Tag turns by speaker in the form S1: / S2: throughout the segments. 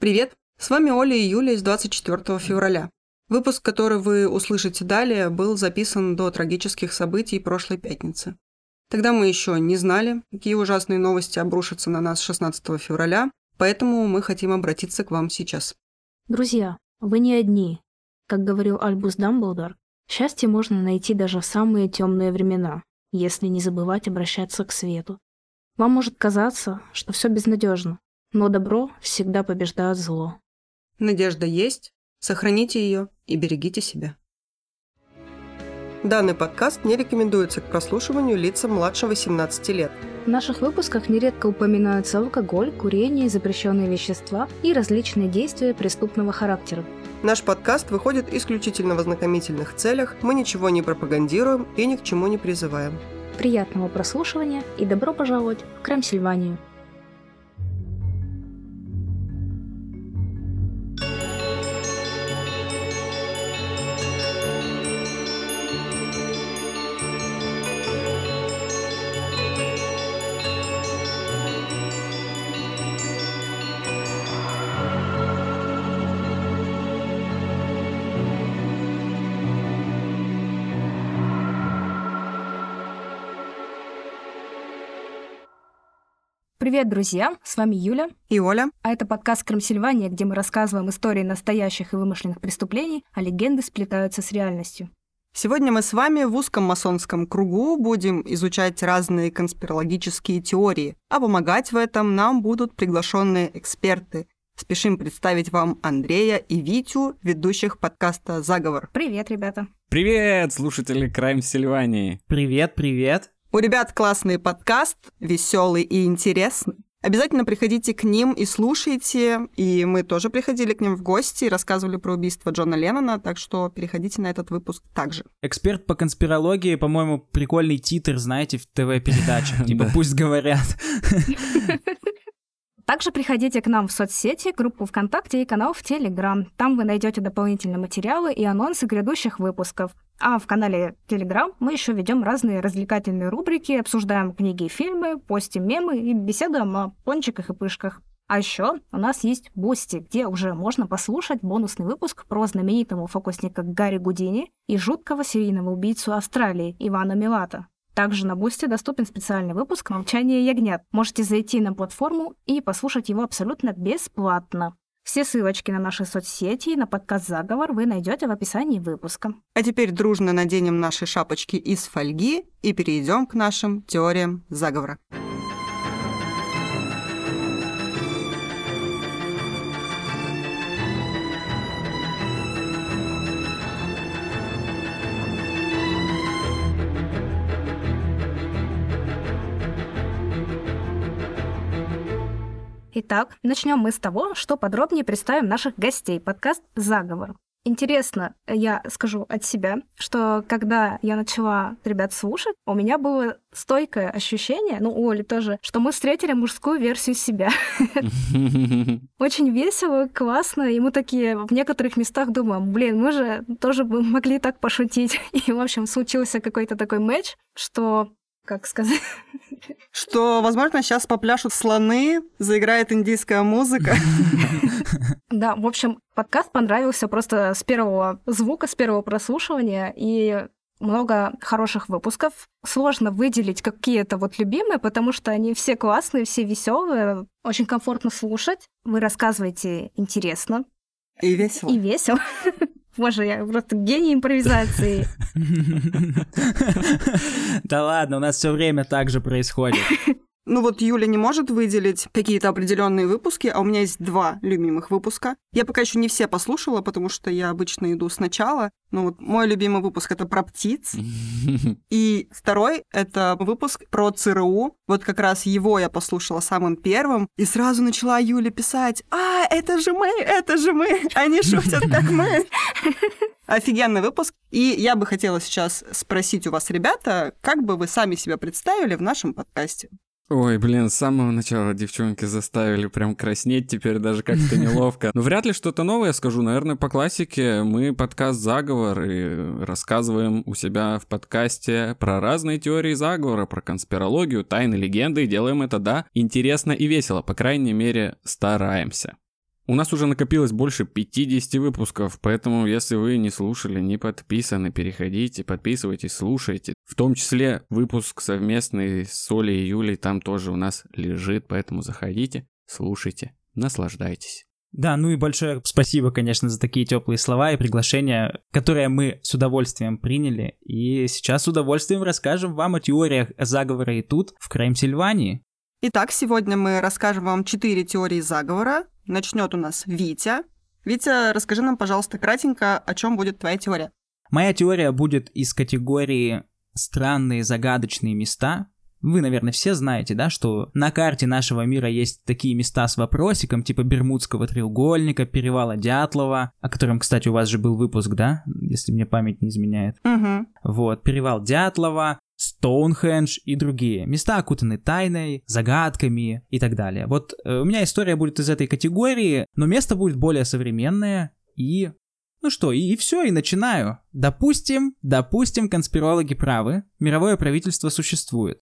S1: Привет! С вами Оля и Юля из 24 февраля. Выпуск, который вы услышите далее, был записан до трагических событий прошлой пятницы. Тогда мы еще не знали, какие ужасные новости обрушатся на нас 16 февраля, поэтому мы хотим обратиться к вам сейчас.
S2: Друзья, вы не одни. Как говорил Альбус Дамблдор, счастье можно найти даже в самые темные времена, если не забывать обращаться к свету. Вам может казаться, что все безнадежно, но добро всегда побеждает зло.
S1: Надежда есть, сохраните ее и берегите себя. Данный подкаст не рекомендуется к прослушиванию лицам младше 18 лет.
S2: В наших выпусках нередко упоминаются алкоголь, курение, запрещенные вещества и различные действия преступного характера.
S1: Наш подкаст выходит исключительно в ознакомительных целях, мы ничего не пропагандируем и ни к чему не призываем.
S2: Приятного прослушивания и добро пожаловать в Крамсильванию. Привет, друзья! С вами Юля.
S1: И Оля.
S2: А это подкаст «Крамсильвания», где мы рассказываем истории настоящих и вымышленных преступлений, а легенды сплетаются с реальностью.
S1: Сегодня мы с вами в узком масонском кругу будем изучать разные конспирологические теории, а помогать в этом нам будут приглашенные эксперты. Спешим представить вам Андрея и Витю, ведущих подкаста «Заговор».
S2: Привет, ребята!
S3: Привет, слушатели Крайм Сильвании!
S4: Привет, привет!
S1: У ребят классный подкаст, веселый и интересный. Обязательно приходите к ним и слушайте. И мы тоже приходили к ним в гости и рассказывали про убийство Джона Леннона, так что переходите на этот выпуск также.
S4: Эксперт по конспирологии, по-моему, прикольный титр, знаете, в ТВ-передачах. Типа пусть говорят.
S2: Также приходите к нам в соцсети, группу ВКонтакте и канал в Телеграм. Там вы найдете дополнительные материалы и анонсы грядущих выпусков. А в канале Телеграм мы еще ведем разные развлекательные рубрики, обсуждаем книги и фильмы, постим мемы и беседуем о пончиках и пышках. А еще у нас есть Boosty, где уже можно послушать бонусный выпуск про знаменитого фокусника Гарри Гудини и жуткого серийного убийцу Австралии Ивана Милата. Также на Boosty доступен специальный выпуск «Молчание ягнят». Можете зайти на платформу и послушать его абсолютно бесплатно. Все ссылочки на наши соцсети и на подкаст «Заговор» вы найдете в описании выпуска.
S1: А теперь дружно наденем наши шапочки из фольги и перейдем к нашим теориям заговора.
S2: Итак, начнем мы с того, что подробнее представим наших гостей. Подкаст «Заговор». Интересно, я скажу от себя, что когда я начала ребят слушать, у меня было стойкое ощущение, ну, у Оли тоже, что мы встретили мужскую версию себя. Очень весело, классно, и мы такие в некоторых местах думаем, блин, мы же тоже могли так пошутить. И, в общем, случился какой-то такой матч, что как сказать?
S1: Что, возможно, сейчас попляшут слоны, заиграет индийская музыка.
S2: Да, в общем, подкаст понравился просто с первого звука, с первого прослушивания, и много хороших выпусков. Сложно выделить какие-то вот любимые, потому что они все классные, все веселые, очень комфортно слушать. Вы рассказываете интересно.
S1: И весело.
S2: И весело. Боже, я просто гений импровизации.
S4: Да ладно, у нас все время так же происходит.
S1: Ну вот Юля не может выделить какие-то определенные выпуски, а у меня есть два любимых выпуска. Я пока еще не все послушала, потому что я обычно иду сначала. Ну вот мой любимый выпуск это про птиц. И второй это выпуск про ЦРУ. Вот как раз его я послушала самым первым. И сразу начала Юля писать, а, это же мы, это же мы, они шутят как мы. Офигенный выпуск. И я бы хотела сейчас спросить у вас, ребята, как бы вы сами себя представили в нашем подкасте?
S3: Ой, блин, с самого начала девчонки заставили прям краснеть, теперь даже как-то неловко. Ну, вряд ли что-то новое скажу. Наверное, по классике мы подкаст «Заговор» и рассказываем у себя в подкасте про разные теории заговора, про конспирологию, тайны, легенды, и делаем это, да, интересно и весело. По крайней мере, стараемся. У нас уже накопилось больше 50 выпусков, поэтому если вы не слушали, не подписаны, переходите, подписывайтесь, слушайте. В том числе выпуск совместный с Олей и Юлей там тоже у нас лежит, поэтому заходите, слушайте, наслаждайтесь.
S4: Да, ну и большое спасибо, конечно, за такие теплые слова и приглашения, которые мы с удовольствием приняли. И сейчас с удовольствием расскажем вам о теориях заговора и тут, в Крайм-Сильвании.
S1: Итак, сегодня мы расскажем вам четыре теории заговора. Начнет у нас Витя. Витя, расскажи нам, пожалуйста, кратенько, о чем будет твоя теория.
S4: Моя теория будет из категории странные загадочные места, вы, наверное, все знаете, да, что на карте нашего мира есть такие места с вопросиком, типа Бермудского треугольника, Перевала Дятлова, о котором, кстати, у вас же был выпуск, да, если мне память не изменяет.
S1: Угу.
S4: Вот, Перевал Дятлова, Стоунхендж и другие. Места окутаны тайной, загадками и так далее. Вот э, у меня история будет из этой категории, но место будет более современное и... Ну что, и, и все, и начинаю. Допустим, допустим, конспирологи правы, мировое правительство существует.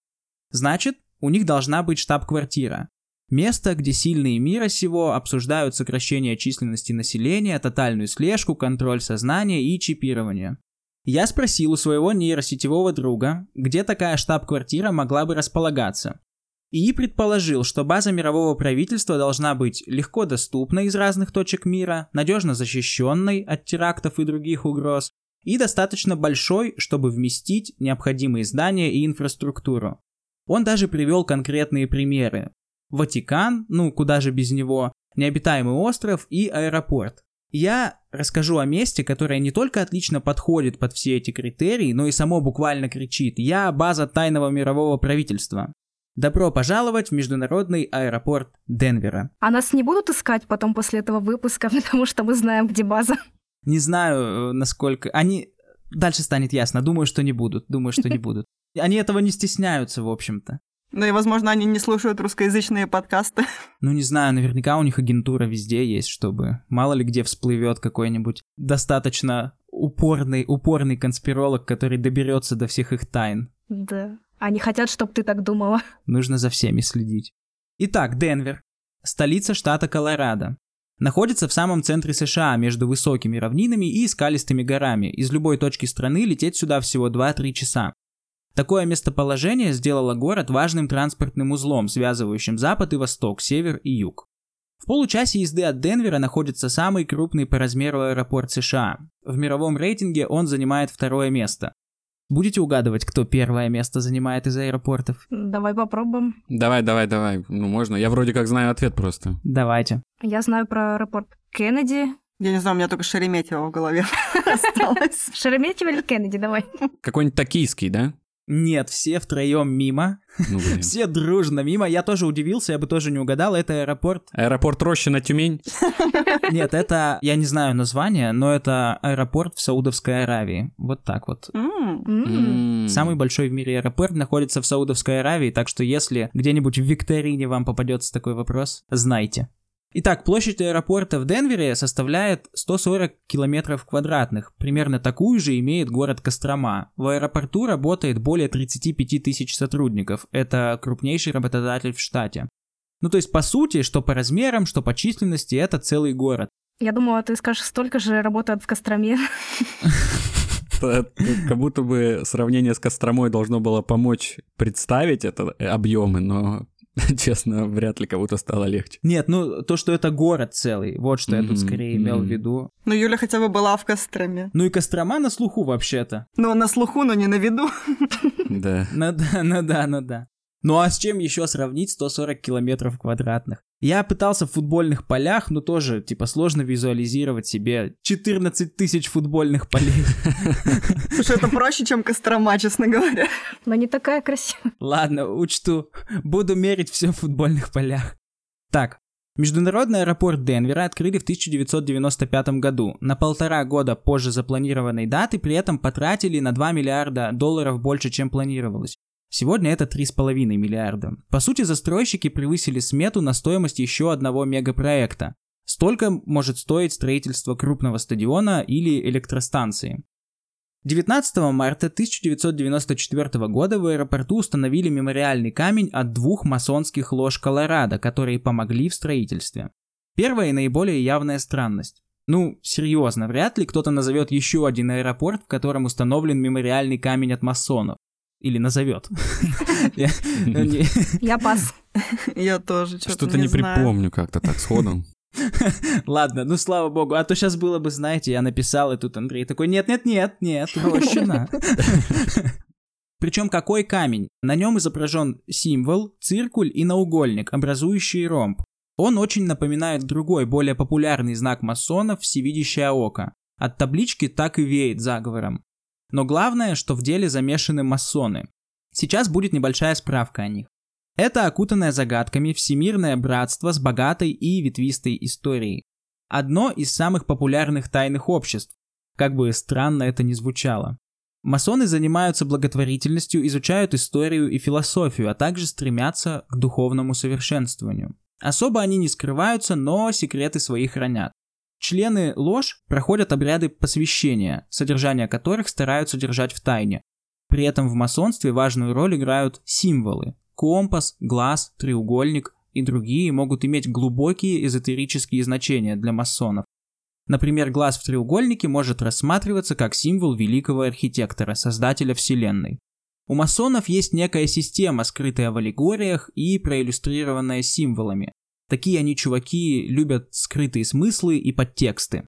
S4: Значит, у них должна быть штаб-квартира. Место, где сильные мира сего обсуждают сокращение численности населения, тотальную слежку, контроль сознания и чипирование. Я спросил у своего нейросетевого друга, где такая штаб-квартира могла бы располагаться. И предположил, что база мирового правительства должна быть легко доступна из разных точек мира, надежно защищенной от терактов и других угроз, и достаточно большой, чтобы вместить необходимые здания и инфраструктуру. Он даже привел конкретные примеры. Ватикан, ну куда же без него, необитаемый остров и аэропорт. Я расскажу о месте, которое не только отлично подходит под все эти критерии, но и само буквально кричит «Я база тайного мирового правительства». Добро пожаловать в международный аэропорт Денвера.
S2: А нас не будут искать потом после этого выпуска, потому что мы знаем, где база.
S4: Не знаю, э, насколько... Они... Дальше станет ясно. Думаю, что не будут. Думаю, что не будут. Они этого не стесняются, в общем-то.
S1: Ну и, возможно, они не слушают русскоязычные подкасты.
S4: Ну, не знаю, наверняка у них агентура везде есть, чтобы мало ли где всплывет какой-нибудь достаточно упорный, упорный конспиролог, который доберется до всех их тайн.
S2: Да. Они хотят, чтобы ты так думала.
S4: Нужно за всеми следить. Итак, Денвер. Столица штата Колорадо. Находится в самом центре США, между высокими равнинами и скалистыми горами. Из любой точки страны лететь сюда всего 2-3 часа. Такое местоположение сделало город важным транспортным узлом, связывающим Запад и Восток, Север и Юг. В получасе езды от Денвера находится самый крупный по размеру аэропорт США. В мировом рейтинге он занимает второе место. Будете угадывать, кто первое место занимает из аэропортов?
S2: Давай попробуем.
S3: Давай, давай, давай. Ну, можно. Я вроде как знаю ответ просто.
S4: Давайте.
S2: Я знаю про аэропорт Кеннеди.
S1: Я не знаю, у меня только Шереметьево в голове осталось.
S2: Шереметьево или Кеннеди, давай.
S3: Какой-нибудь токийский, да?
S4: Нет, все втроем мимо.
S3: Ну.
S4: Все дружно мимо. Я тоже удивился, я бы тоже не угадал. Это аэропорт.
S3: Аэропорт Рощина Тюмень.
S4: Нет, это, я не знаю название, но это аэропорт в Саудовской Аравии. Вот так вот. Самый большой в мире аэропорт находится в Саудовской Аравии, так что если где-нибудь в викторине вам попадется такой вопрос, знайте. Итак, площадь аэропорта в Денвере составляет 140 километров квадратных. Примерно такую же имеет город Кострома. В аэропорту работает более 35 тысяч сотрудников. Это крупнейший работодатель в штате. Ну то есть по сути, что по размерам, что по численности, это целый город.
S2: Я думала, ты скажешь, столько же работают в Костроме.
S3: Как будто бы сравнение с Костромой должно было помочь представить это э, объемы, но, честно, вряд ли кому-то стало легче.
S4: Нет, ну то, что это город целый, вот что я тут скорее имел в виду.
S1: Ну, Юля хотя бы была в Костроме.
S4: Ну и Кострома на слуху вообще-то.
S1: Ну, на слуху, но не на виду.
S3: Да.
S4: Ну да, ну да, ну да. Ну а с чем еще сравнить 140 километров квадратных? Я пытался в футбольных полях, но тоже, типа, сложно визуализировать себе 14 тысяч футбольных полей.
S1: Слушай, это проще, чем Кострома, честно говоря.
S2: Но не такая красивая.
S4: Ладно, учту. Буду мерить все в футбольных полях. Так, Международный аэропорт Денвера открыли в 1995 году. На полтора года позже запланированной даты при этом потратили на 2 миллиарда долларов больше, чем планировалось. Сегодня это 3,5 миллиарда. По сути, застройщики превысили смету на стоимость еще одного мегапроекта. Столько может стоить строительство крупного стадиона или электростанции. 19 марта 1994 года в аэропорту установили мемориальный камень от двух масонских лож Колорадо, которые помогли в строительстве. Первая и наиболее явная странность. Ну, серьезно, вряд ли кто-то назовет еще один аэропорт, в котором установлен мемориальный камень от масонов. Или назовет. Ну,
S2: Я пас.
S1: Я тоже что-то
S3: Что-то не припомню как-то так сходу.
S4: Ладно, ну слава богу, а то сейчас было бы, знаете, я написал, и тут Андрей такой, нет-нет-нет, нет, рощина. Причем какой камень? На нем изображен символ, циркуль и наугольник, образующий ромб. Он очень напоминает другой, более популярный знак масонов «Всевидящее око». От таблички так и веет заговором. Но главное, что в деле замешаны масоны. Сейчас будет небольшая справка о них. Это окутанное загадками всемирное братство с богатой и ветвистой историей. Одно из самых популярных тайных обществ, как бы странно это ни звучало. Масоны занимаются благотворительностью, изучают историю и философию, а также стремятся к духовному совершенствованию. Особо они не скрываются, но секреты свои хранят. Члены ложь проходят обряды посвящения, содержание которых стараются держать в тайне. При этом в масонстве важную роль играют символы. Компас, глаз, треугольник и другие могут иметь глубокие эзотерические значения для масонов. Например, глаз в треугольнике может рассматриваться как символ великого архитектора, создателя Вселенной. У масонов есть некая система, скрытая в аллегориях и проиллюстрированная символами. Такие они чуваки любят скрытые смыслы и подтексты.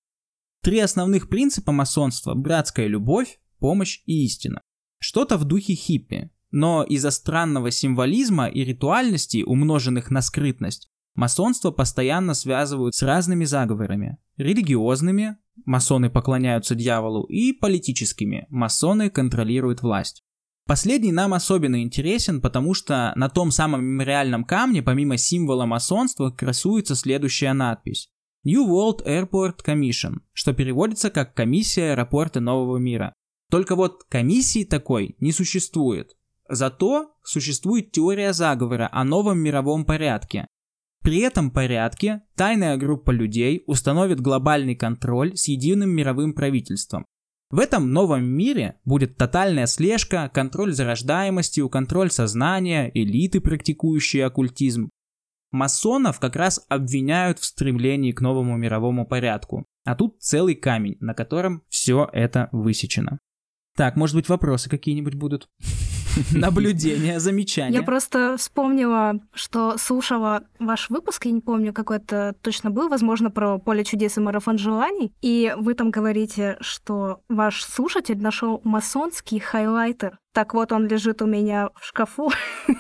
S4: Три основных принципа масонства – братская любовь, помощь и истина. Что-то в духе хиппи, но из-за странного символизма и ритуальности, умноженных на скрытность, масонство постоянно связывают с разными заговорами. Религиозными, масоны поклоняются дьяволу, и политическими, масоны контролируют власть. Последний нам особенно интересен, потому что на том самом мемориальном камне, помимо символа масонства, красуется следующая надпись. New World Airport Commission, что переводится как «Комиссия аэропорта Нового мира». Только вот комиссии такой не существует. Зато существует теория заговора о новом мировом порядке. При этом порядке тайная группа людей установит глобальный контроль с единым мировым правительством, в этом новом мире будет тотальная слежка, контроль за рождаемостью, контроль сознания, элиты, практикующие оккультизм. Масонов как раз обвиняют в стремлении к новому мировому порядку. А тут целый камень, на котором все это высечено. Так, может быть, вопросы какие-нибудь будут? Наблюдения, замечания.
S2: Я просто вспомнила, что слушала ваш выпуск, я не помню, какой это точно был, возможно, про поле чудес и марафон желаний. И вы там говорите, что ваш слушатель нашел масонский хайлайтер. Так вот, он лежит у меня в шкафу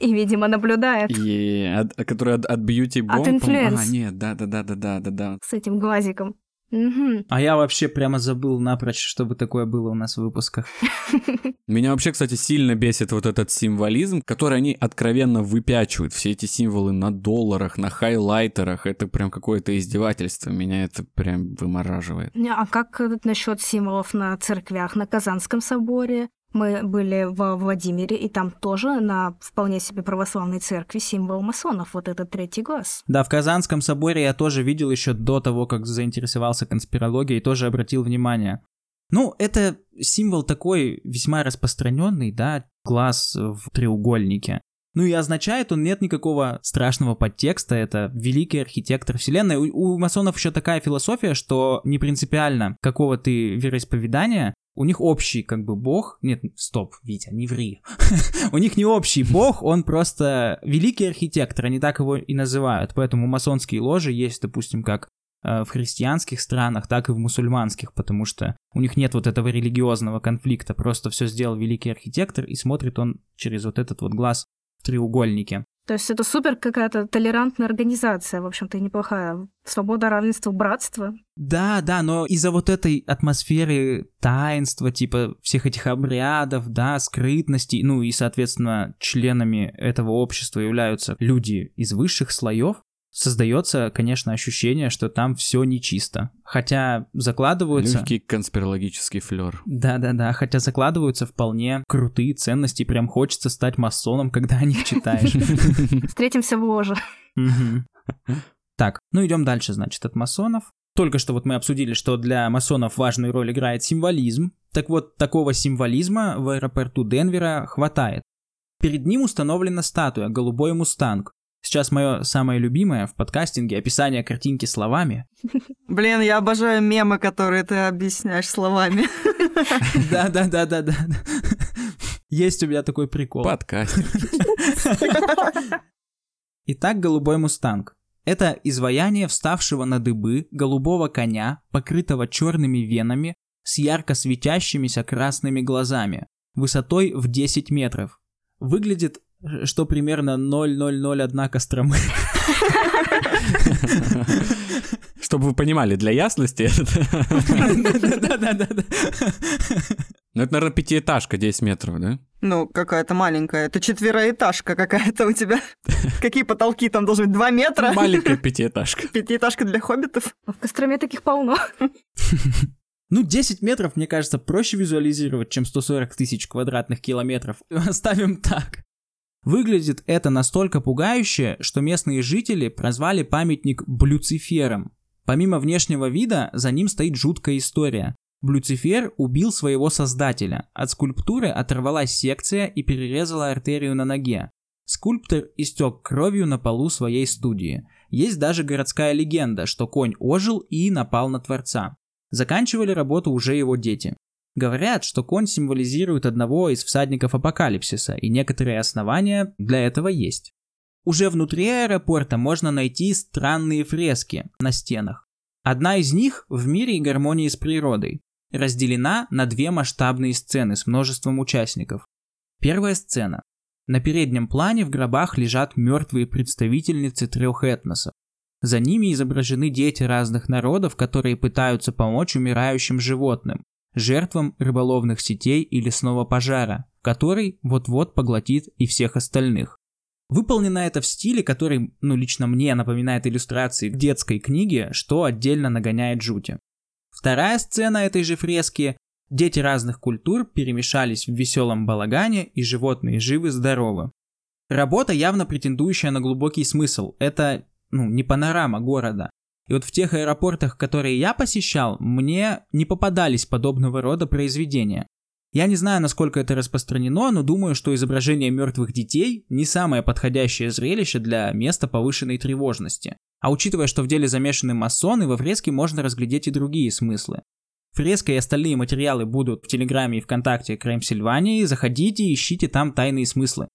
S2: и, видимо, наблюдает.
S3: И, от, который от, от Beauty Bomb?
S2: От Influence.
S3: А, нет, да-да-да-да-да-да.
S2: С этим глазиком. Угу.
S4: А я вообще прямо забыл напрочь, чтобы такое было у нас в выпусках.
S3: Меня вообще, кстати, сильно бесит вот этот символизм, который они откровенно выпячивают. Все эти символы на долларах, на хайлайтерах. Это прям какое-то издевательство. Меня это прям вымораживает.
S2: А как насчет символов на церквях, на Казанском соборе? Мы были во Владимире, и там тоже на вполне себе православной церкви символ масонов, вот этот третий глаз.
S4: Да, в Казанском соборе я тоже видел еще до того, как заинтересовался конспирологией, тоже обратил внимание. Ну, это символ такой весьма распространенный, да, глаз в треугольнике. Ну и означает он нет никакого страшного подтекста, это великий архитектор вселенной. У, у масонов еще такая философия, что не принципиально какого ты вероисповедания, у них общий как бы бог. Нет, стоп, Витя, не ври. у них не общий бог, он просто великий архитектор, они так его и называют. Поэтому масонские ложи есть, допустим, как э, в христианских странах, так и в мусульманских, потому что у них нет вот этого религиозного конфликта, просто все сделал великий архитектор, и смотрит он через вот этот вот глаз в треугольнике.
S2: То есть это супер какая-то толерантная организация, в общем-то, и неплохая. Свобода, равенство, братство.
S4: Да, да, но из-за вот этой атмосферы таинства, типа всех этих обрядов, да, скрытности, ну и, соответственно, членами этого общества являются люди из высших слоев, создается, конечно, ощущение, что там все нечисто. Хотя закладываются...
S3: Легкий конспирологический флер.
S4: Да-да-да, хотя закладываются вполне крутые ценности, прям хочется стать масоном, когда о них читаешь.
S2: Встретимся в ложе.
S4: Так, ну идем дальше, значит, от масонов. Только что вот мы обсудили, что для масонов важную роль играет символизм. Так вот, такого символизма в аэропорту Денвера хватает. Перед ним установлена статуя «Голубой мустанг», Сейчас мое самое любимое в подкастинге описание картинки словами.
S1: Блин, я обожаю мемы, которые ты объясняешь словами.
S4: Да-да-да-да-да. Есть у меня такой прикол.
S3: Подкаст.
S4: Итак, голубой мустанг. Это изваяние вставшего на дыбы голубого коня, покрытого черными венами, с ярко светящимися красными глазами, высотой в 10 метров. Выглядит, что примерно 0,001 Костромы.
S3: Чтобы вы понимали, для ясности.
S4: Да-да-да.
S3: Ну, это, наверное, пятиэтажка 10 метров, да?
S1: Ну, какая-то маленькая. Это четвероэтажка какая-то у тебя. Какие потолки там должны быть? Два метра?
S3: Маленькая пятиэтажка.
S1: Пятиэтажка для хоббитов?
S2: В Костроме таких полно.
S4: Ну, 10 метров, мне кажется, проще визуализировать, чем 140 тысяч квадратных километров. Оставим так. Выглядит это настолько пугающе, что местные жители прозвали памятник Блюцифером. Помимо внешнего вида, за ним стоит жуткая история. Блюцифер убил своего создателя. От скульптуры оторвалась секция и перерезала артерию на ноге. Скульптор истек кровью на полу своей студии. Есть даже городская легенда, что конь ожил и напал на Творца. Заканчивали работу уже его дети. Говорят, что конь символизирует одного из всадников апокалипсиса, и некоторые основания для этого есть. Уже внутри аэропорта можно найти странные фрески на стенах. Одна из них в мире и гармонии с природой. Разделена на две масштабные сцены с множеством участников. Первая сцена. На переднем плане в гробах лежат мертвые представительницы трех этносов. За ними изображены дети разных народов, которые пытаются помочь умирающим животным, жертвам рыболовных сетей и лесного пожара, который вот-вот поглотит и всех остальных. Выполнено это в стиле, который, ну, лично мне напоминает иллюстрации к детской книге, что отдельно нагоняет жути. Вторая сцена этой же фрески – дети разных культур перемешались в веселом балагане, и животные живы-здоровы. Работа, явно претендующая на глубокий смысл. Это ну, не панорама города. И вот в тех аэропортах, которые я посещал, мне не попадались подобного рода произведения. Я не знаю, насколько это распространено, но думаю, что изображение мертвых детей не самое подходящее зрелище для места повышенной тревожности. А учитывая, что в деле замешаны масоны, во фреске можно разглядеть и другие смыслы. Фреска и остальные материалы будут в Телеграме и ВКонтакте Крайм Сильвании, заходите и ищите там тайные смыслы.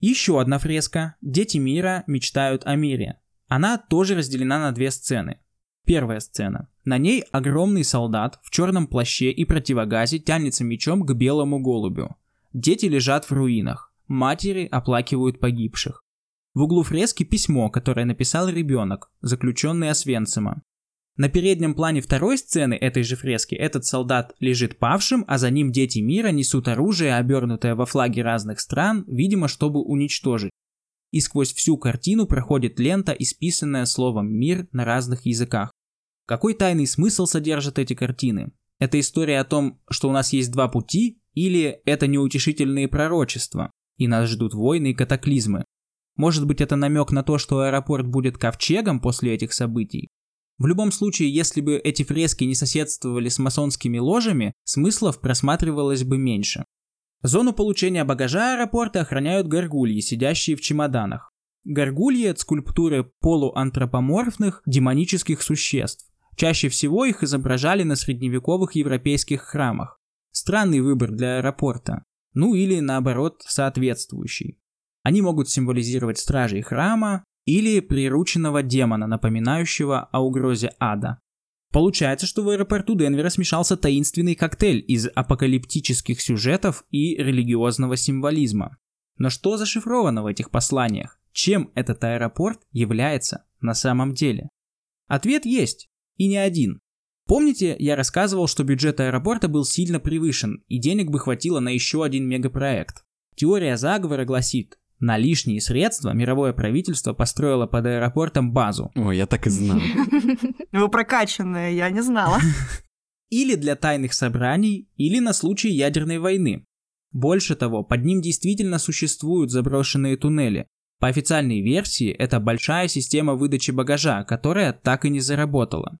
S4: Еще одна фреска «Дети мира мечтают о мире». Она тоже разделена на две сцены. Первая сцена. На ней огромный солдат в черном плаще и противогазе тянется мечом к белому голубю. Дети лежат в руинах. Матери оплакивают погибших. В углу фрески письмо, которое написал ребенок, заключенный Освенцима. На переднем плане второй сцены этой же фрески этот солдат лежит павшим, а за ним дети мира несут оружие, обернутое во флаги разных стран, видимо, чтобы уничтожить и сквозь всю картину проходит лента, исписанная словом «мир» на разных языках. Какой тайный смысл содержат эти картины? Это история о том, что у нас есть два пути, или это неутешительные пророчества, и нас ждут войны и катаклизмы? Может быть, это намек на то, что аэропорт будет ковчегом после этих событий? В любом случае, если бы эти фрески не соседствовали с масонскими ложами, смыслов просматривалось бы меньше. Зону получения багажа аэропорта охраняют горгульи, сидящие в чемоданах. Горгульи – это скульптуры полуантропоморфных демонических существ. Чаще всего их изображали на средневековых европейских храмах. Странный выбор для аэропорта. Ну или наоборот, соответствующий. Они могут символизировать стражей храма или прирученного демона, напоминающего о угрозе ада. Получается, что в аэропорту Денвера смешался таинственный коктейль из апокалиптических сюжетов и религиозного символизма. Но что зашифровано в этих посланиях? Чем этот аэропорт является на самом деле? Ответ есть, и не один. Помните, я рассказывал, что бюджет аэропорта был сильно превышен, и денег бы хватило на еще один мегапроект. Теория заговора гласит, на лишние средства мировое правительство построило под аэропортом базу.
S3: Ой, я так и знал.
S1: Вы прокачанная, я не знала.
S4: Или для тайных собраний, или на случай ядерной войны. Больше того, под ним действительно существуют заброшенные туннели. По официальной версии, это большая система выдачи багажа, которая так и не заработала.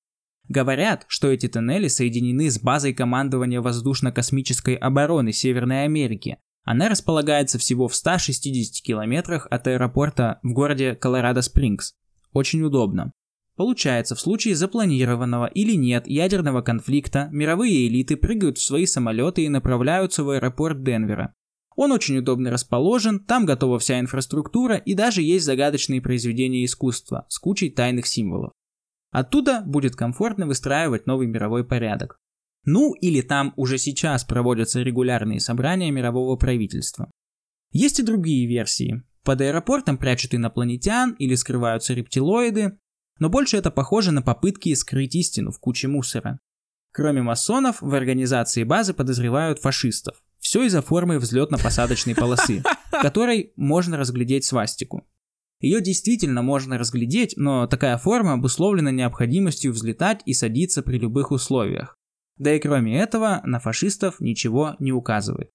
S4: Говорят, что эти туннели соединены с базой командования воздушно-космической обороны Северной Америки, Она располагается всего в 160 километрах от аэропорта в городе Колорадо-Спрингс. Очень удобно. Получается, в случае запланированного или нет ядерного конфликта, мировые элиты прыгают в свои самолеты и направляются в аэропорт Денвера. Он очень удобно расположен, там готова вся инфраструктура и даже есть загадочные произведения искусства с кучей тайных символов. Оттуда будет комфортно выстраивать новый мировой порядок. Ну или там уже сейчас проводятся регулярные собрания мирового правительства. Есть и другие версии. Под аэропортом прячут инопланетян или скрываются рептилоиды, но больше это похоже на попытки скрыть истину в куче мусора. Кроме масонов, в организации базы подозревают фашистов. Все из-за формы взлетно-посадочной полосы, в которой можно разглядеть свастику. Ее действительно можно разглядеть, но такая форма обусловлена необходимостью взлетать и садиться при любых условиях. Да и кроме этого, на фашистов ничего не указывает.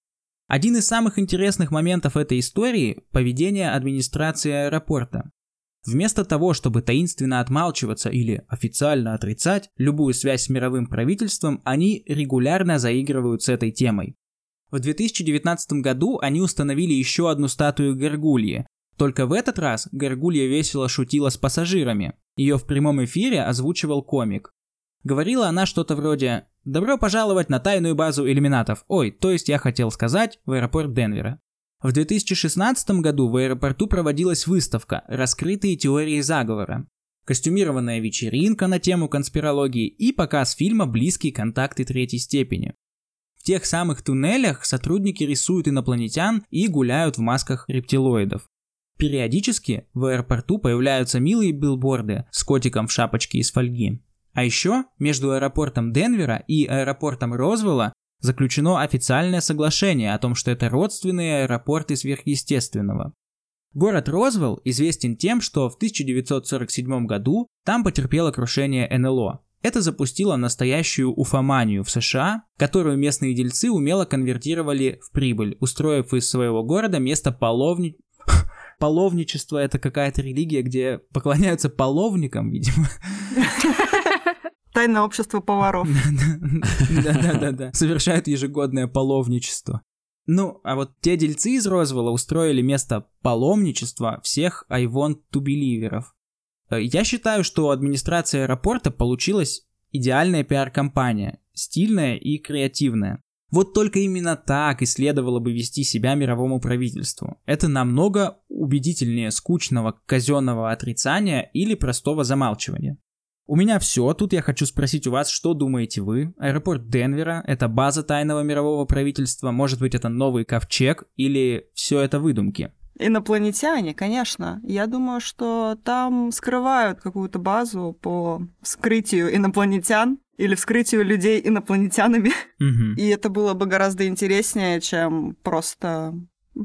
S4: Один из самых интересных моментов этой истории – поведение администрации аэропорта. Вместо того, чтобы таинственно отмалчиваться или официально отрицать любую связь с мировым правительством, они регулярно заигрывают с этой темой. В 2019 году они установили еще одну статую Гаргульи, только в этот раз Гаргулья весело шутила с пассажирами. Ее в прямом эфире озвучивал комик. Говорила она что-то вроде «Добро пожаловать на тайную базу иллюминатов». Ой, то есть я хотел сказать, в аэропорт Денвера. В 2016 году в аэропорту проводилась выставка «Раскрытые теории заговора». Костюмированная вечеринка на тему конспирологии и показ фильма «Близкие контакты третьей степени». В тех самых туннелях сотрудники рисуют инопланетян и гуляют в масках рептилоидов. Периодически в аэропорту появляются милые билборды с котиком в шапочке из фольги. А еще между аэропортом Денвера и аэропортом Розвелла заключено официальное соглашение о том, что это родственные аэропорты сверхъестественного. Город Розвелл известен тем, что в 1947 году там потерпело крушение НЛО. Это запустило настоящую уфоманию в США, которую местные дельцы умело конвертировали в прибыль, устроив из своего города место половни половничество это какая-то религия, где поклоняются половникам, видимо.
S1: Тайное общество поваров.
S4: Да-да-да. Совершают ежегодное половничество. Ну, а вот те дельцы из Розвелла устроили место паломничества всех to believerов. Э, я считаю, что администрация аэропорта получилась идеальная пиар-компания, стильная и креативная. Вот только именно так и следовало бы вести себя мировому правительству. Это намного убедительнее скучного казенного отрицания или простого замалчивания. У меня все. Тут я хочу спросить у вас, что думаете вы? Аэропорт Денвера — это база тайного мирового правительства? Может быть, это новый ковчег? Или все это выдумки?
S1: Инопланетяне, конечно. Я думаю, что там скрывают какую-то базу по вскрытию инопланетян или вскрытию людей инопланетянами.
S4: Мгм.
S1: И это было бы гораздо интереснее, чем просто,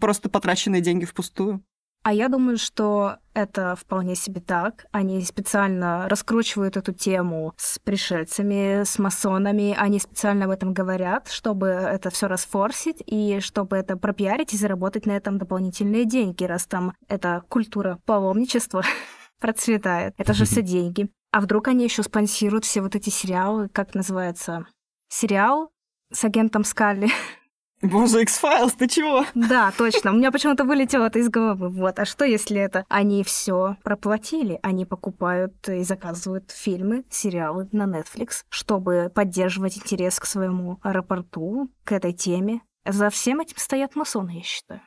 S1: просто потраченные деньги впустую.
S2: А я думаю, что это вполне себе так. Они специально раскручивают эту тему с пришельцами, с масонами. Они специально об этом говорят, чтобы это все расфорсить и чтобы это пропиарить и заработать на этом дополнительные деньги, раз там эта культура паломничества процветает. Это же все деньги. А вдруг они еще спонсируют все вот эти сериалы, как называется? Сериал с агентом Скалли.
S1: Боже, X-Files, ты чего?
S2: Да, точно. У меня почему-то вылетело это из головы. Вот. А что, если это они все проплатили? Они покупают и заказывают фильмы, сериалы на Netflix, чтобы поддерживать интерес к своему аэропорту, к этой теме. За всем этим стоят масоны, я считаю.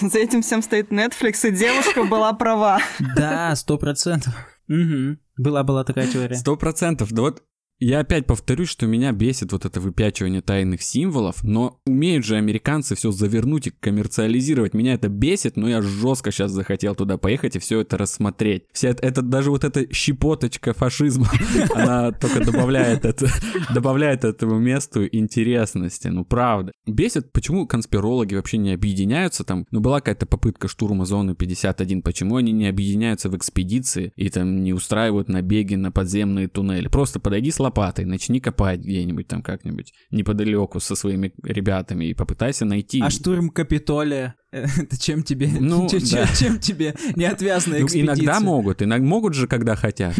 S1: За этим всем стоит Netflix, и девушка была права.
S4: Да, сто процентов. Мгм. Была-была такая теория.
S3: Сто процентов. Да вот я опять повторюсь, что меня бесит вот это выпячивание тайных символов, но умеют же американцы все завернуть и коммерциализировать. Меня это бесит, но я жестко сейчас захотел туда поехать и все это рассмотреть. Вся это, это даже вот эта щепоточка фашизма, она только добавляет это, добавляет этому месту интересности. Ну правда. Бесит, почему конспирологи вообще не объединяются там. Ну была какая-то попытка штурма зоны 51, почему они не объединяются в экспедиции и там не устраивают набеги на подземные туннели. Просто подойди лопатой, начни копать где-нибудь там как-нибудь неподалеку со своими ребятами и попытайся найти.
S4: А штурм Капитолия? э, Это чем тебе,
S3: Ну,
S4: чем,
S3: да.
S4: чем тебе неотвязная
S3: Ну,
S4: экспедиция?
S3: иногда могут, иногда могут же, когда хотят.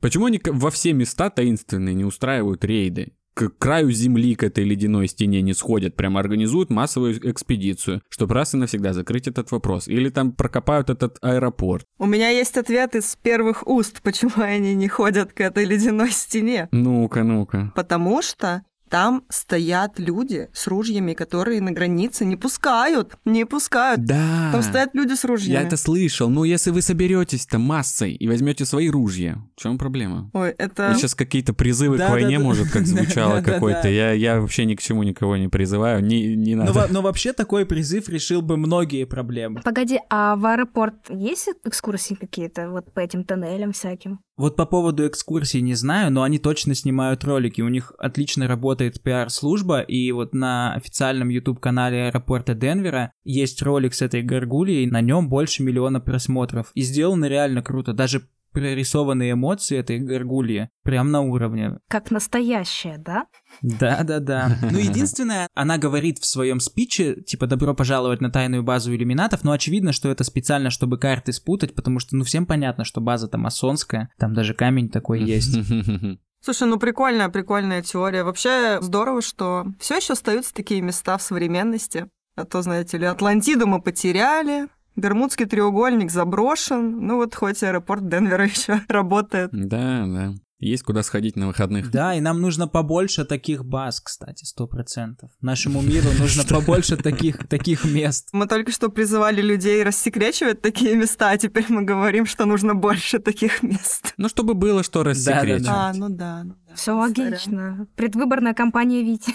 S3: Почему они во все места таинственные не устраивают рейды? К краю земли, к этой ледяной стене не сходят, прям организуют массовую экспедицию, чтобы раз и навсегда закрыть этот вопрос. Или там прокопают этот аэропорт.
S1: У меня есть ответ из первых уст, почему они не ходят к этой ледяной стене.
S3: Ну-ка, ну-ка.
S1: Потому что там стоят люди с ружьями, которые на границе не пускают, не пускают.
S3: Да.
S1: Там стоят люди с ружьями.
S3: Я это слышал. Ну, если вы соберетесь-то массой и возьмете свои ружья, в чем проблема?
S1: Ой, это...
S3: Сейчас какие-то призывы
S4: Да,
S3: к войне,
S4: да, да.
S3: может, как звучало
S4: Да,
S3: какой-то.
S4: да.
S3: Я, я вообще ни к чему никого не призываю. Не, не
S4: Но,
S3: надо.
S4: во- но вообще такой призыв решил бы многие проблемы.
S2: Погоди, а в аэропорт есть экскурсии какие-то вот по этим тоннелям всяким?
S4: Вот по поводу экскурсий не знаю, но они точно снимают ролики. У них отлично работает пиар-служба, и вот на официальном YouTube-канале аэропорта Денвера есть ролик с этой горгульей, на нем больше миллиона просмотров. И сделано реально круто. Даже прорисованные эмоции этой горгульи прям на уровне.
S2: Как настоящая, да?
S4: Да-да-да. Ну, единственное, она говорит в своем спиче, типа, добро пожаловать на тайную базу иллюминатов, но очевидно, что это специально, чтобы карты спутать, потому что, ну, всем понятно, что база-то масонская, там даже камень такой есть.
S1: Слушай, ну прикольная, прикольная теория. Вообще здорово, что все еще остаются такие места в современности. А то, знаете ли, Атлантиду мы потеряли, Бермудский треугольник заброшен. Ну вот хоть аэропорт Денвера еще работает.
S3: Да, да. Есть куда сходить на выходных.
S4: Да, и нам нужно побольше таких баз, кстати, сто процентов. Нашему миру нужно побольше таких, таких мест.
S1: Мы только что призывали людей рассекречивать такие места, а теперь мы говорим, что нужно больше таких мест.
S3: Ну, чтобы было что рассекречивать.
S4: Да.
S1: А, ну да. ну да.
S2: Все логично. Предвыборная кампания Вити.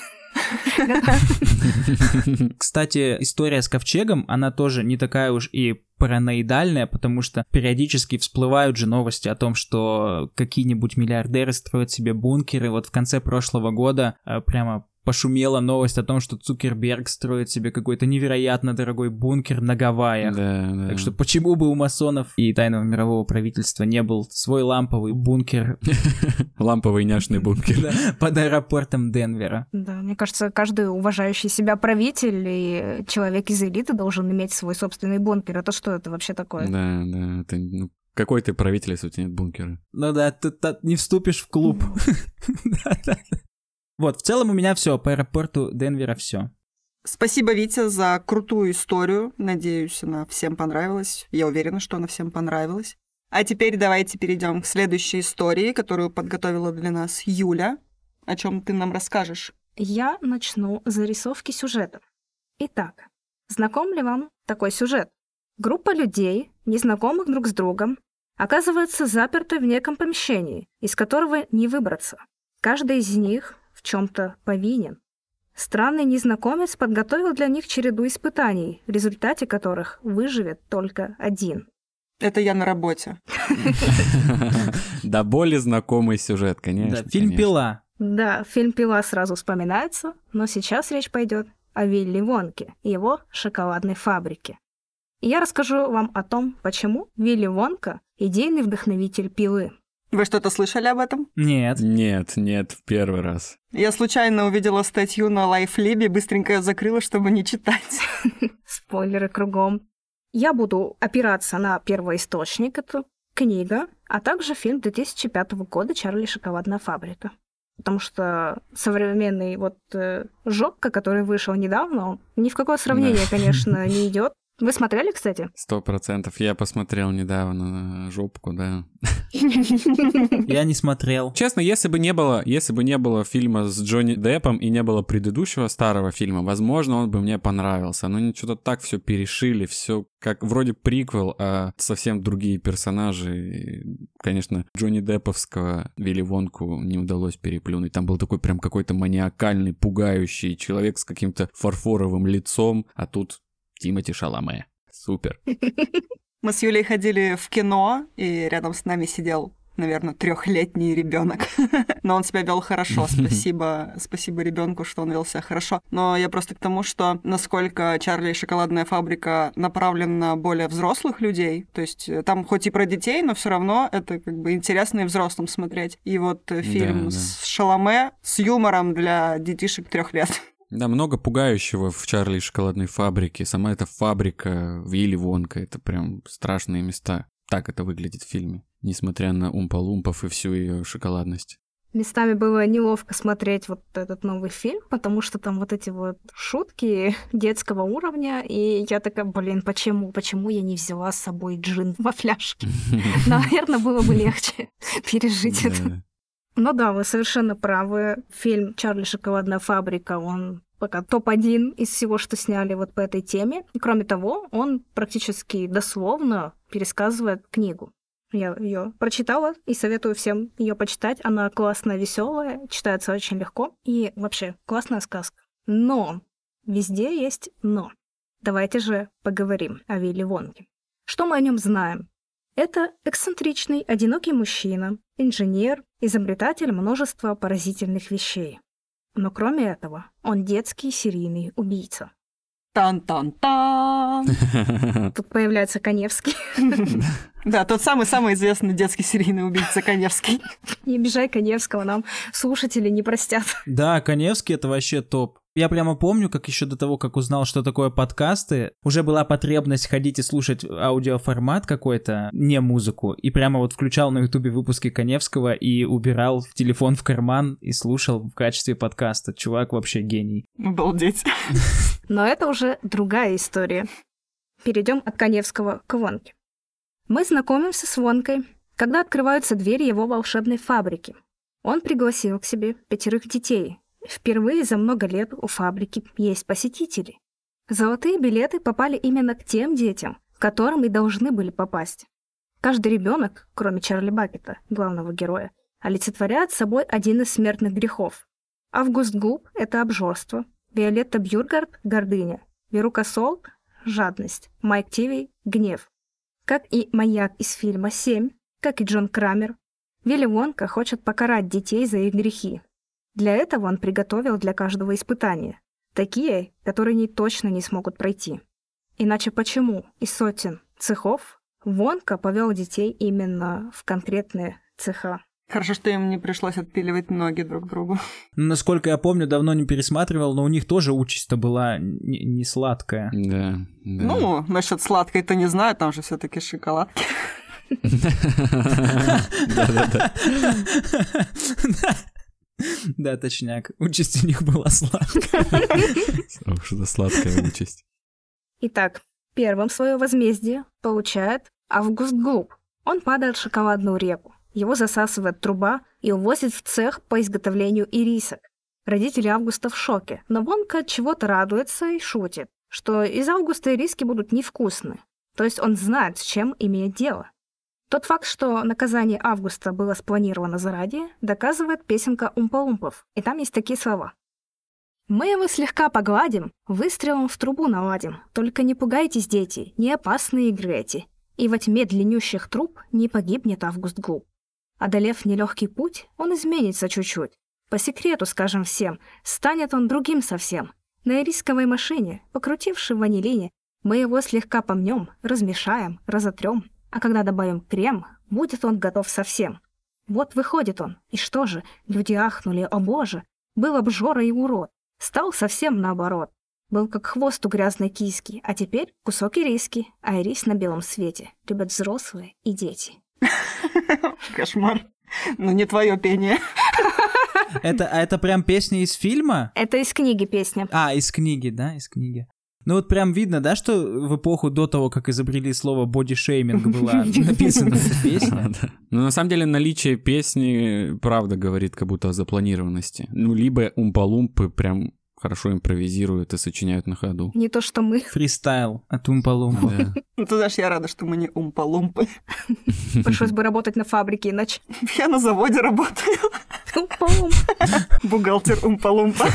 S4: Кстати, история с ковчегом, она тоже не такая уж и параноидальная, потому что периодически всплывают же новости о том, что какие-нибудь миллиардеры строят себе бункеры. Вот в конце прошлого года э, прямо пошумела новость о том, что Цукерберг строит себе какой-то невероятно дорогой бункер на Гавайях.
S3: Да, да.
S4: Так что почему бы у масонов и тайного мирового правительства не был свой ламповый бункер
S3: Ламповый няшный бункер.
S4: под аэропортом Денвера?
S2: Да, мне кажется, каждый уважающий себя правитель и человек из элиты должен иметь свой собственный бункер. Это что это вообще такое?
S3: Да, да. Это, ну, какой ты правитель, если у тебя нет бункера?
S4: Ну да, ты, ты не вступишь в клуб. Вот, в целом у меня все, по аэропорту Денвера все.
S1: Спасибо, Витя, за крутую историю. Надеюсь, она всем понравилась. Я уверена, что она всем понравилась. А теперь давайте перейдем к следующей истории, которую подготовила для нас Юля. О чем ты нам расскажешь?
S2: Я начну с зарисовки сюжета. Итак, знаком ли вам такой сюжет? Группа людей, незнакомых друг с другом, оказывается заперта в неком помещении, из которого не выбраться. Каждый из них в чем-то повинен. Странный незнакомец подготовил для них череду испытаний, в результате которых выживет только один.
S1: Это я на работе.
S3: Да более знакомый сюжет, конечно.
S4: Да, фильм. «Пила».
S2: Да, фильм «Пила» сразу вспоминается, но сейчас речь пойдет о Вилли Вонке и его шоколадной фабрике. И я расскажу вам о том, почему Вилли Вонка — идейный вдохновитель пилы.
S1: Вы что-то слышали об этом?
S4: Нет.
S3: Нет, нет, в первый раз.
S1: Я случайно увидела статью на Лайфлибе, быстренько ее закрыла, чтобы не читать.
S2: Спойлеры кругом. Я буду опираться на первоисточник, это книга, а также фильм 2005 года «Чарли шоколадная фабрика». Потому что современный вот э, Жопка, который вышел недавно, он ни в какое сравнение,
S3: Да.
S2: конечно, не идет. Вы смотрели, кстати?
S3: Сто процентов. Я посмотрел недавно на жопку, да.
S4: Я не смотрел.
S3: Честно, если бы не было, если бы не было фильма с Джонни Деппом и не было предыдущего старого фильма, возможно, он бы мне понравился. Но они что-то так все перешили, все как вроде приквел, а совсем другие персонажи. И, конечно, Джонни Депповского Вилли Вонку не удалось переплюнуть. Там был такой прям какой-то маниакальный, пугающий человек с каким-то фарфоровым лицом, а тут Тимати Шаламе. Супер.
S1: Мы с Юлей ходили в кино, и рядом с нами сидел, наверное, трехлетний ребенок. Но он себя вел хорошо. Спасибо, спасибо ребенку, что он вел себя хорошо. Но я просто к тому, что насколько Чарли и шоколадная фабрика направлен на более взрослых людей. То есть э, там хоть и про детей, но все равно это как бы интересно и взрослым смотреть. И вот э, фильм
S3: Да, да.
S1: с Шаломе с юмором для детишек трех лет.
S3: Да, много пугающего в Чарли и шоколадной фабрике. Сама эта фабрика, Вилли Вонка, это прям страшные места. Так это выглядит в фильме, несмотря на умпа-лумпов и всю ее шоколадность.
S2: Местами было неловко смотреть вот этот новый фильм, потому что там вот эти вот шутки детского уровня, и я такая, блин, почему? Почему я не взяла с собой джин во фляжке? Наверное, было бы легче пережить это. Ну да, вы совершенно правы. Фильм «Чарли Шоколадная фабрика», он пока топ-1 из всего, что сняли вот по этой теме. И кроме того, он практически дословно пересказывает книгу. Я ее прочитала и советую всем ее почитать. Она классная, веселая, читается очень легко и вообще классная сказка. Но везде есть но. Давайте же поговорим о Вилли Вонке. Что мы о нем знаем? Это эксцентричный, одинокий мужчина, инженер, изобретатель множества поразительных вещей. Но кроме этого, он детский серийный убийца.
S1: Тан-тан-тан.
S2: Тут появляется Коневский.
S1: Да, тот самый-самый известный детский серийный убийца Коневский.
S2: Не обижай Коневского, нам слушатели не простят.
S4: Да, Коневский это вообще топ. Я прямо помню, как еще до того, как узнал, что такое подкасты, уже была потребность ходить и слушать аудиоформат какой-то, не музыку, и прямо вот включал на ютубе выпуски Коневского и убирал в телефон в карман и слушал в качестве подкаста. Чувак вообще гений.
S1: Обалдеть.
S2: Но это уже другая история. Перейдем от Коневского к Вонке. Мы знакомимся с Вонкой, когда открываются двери его волшебной фабрики. Он пригласил к себе пятерых детей. Впервые за много лет у фабрики есть посетители. Золотые билеты попали именно к тем детям, к которым и должны были попасть. Каждый ребенок, кроме Чарли Бакета, главного героя, олицетворяет собой один из смертных грехов. Август Губ — это обжорство, Виолетта Бьюргард — гордыня, Верука Солт — жадность, Майк Тивей — гнев. Как и маньяк из фильма «Семь», как и Джон Крамер, Вилли Вонка хочет покарать детей за их грехи. Для этого он приготовил для каждого испытания. Такие, которые они точно не смогут пройти. Иначе почему из сотен цехов Вонка повел детей именно в конкретные цеха?
S1: Хорошо, что им не пришлось отпиливать ноги друг другу.
S4: Насколько я помню, давно не пересматривал, но у них тоже участь-то была не, не сладкая.
S3: Да, да.
S1: Ну, насчет сладкой-то не знаю, там же все таки шоколадки.
S3: Да-да-да.
S4: Да, точняк. Участь у них была сладкая.
S3: Что-то сладкая участь.
S2: Итак, первым свое возмездие получает Август Глуп. Он падает в шоколадную реку. Его засасывает труба и увозит в цех по изготовлению ирисок. Родители Августа в шоке, но Вонка от чего-то радуется и шутит, что из Августа ириски будут невкусны. То есть он знает, с чем имеет дело. Тот факт, что наказание Августа было спланировано заранее, доказывает песенка Умпа-Умпов. И там есть такие слова. «Мы его слегка погладим, выстрелом в трубу наладим. Только не пугайтесь, дети, не опасные игры эти. И во тьме длиннющих труб не погибнет Август Глуп. Одолев нелегкий путь, он изменится чуть-чуть. По секрету скажем всем, станет он другим совсем. На ирисковой машине, покрутивши в ванилине, мы его слегка помнем, размешаем, разотрем, а когда добавим крем, будет он готов совсем. Вот выходит он, и что же, люди ахнули, о боже, был обжора и урод, стал совсем наоборот. Был как хвост у грязной киски, а теперь кусок ириски, а ирис на белом свете любят взрослые и дети.
S1: Кошмар. Ну, не твое пение.
S4: Это, а это прям песня из фильма?
S2: Это из книги песня.
S4: А, из книги, да, из книги. Ну вот прям видно, да, что в эпоху до того, как изобрели слово бодишейминг, была написана эта песня.
S3: Да. Ну, на самом деле, наличие песни, правда, говорит как будто о запланированности. Ну, либо умпалумпы прям хорошо импровизируют и сочиняют на ходу.
S2: Не то, что мы.
S4: Фристайл от Умпалумпа.
S1: Ну, ты знаешь, я рада, что мы не умпа-лумпы.
S2: Пришлось бы работать на фабрике, иначе.
S1: Я на заводе работаю.
S2: Умпа-умп.
S1: Бухгалтер умпа-лумпа.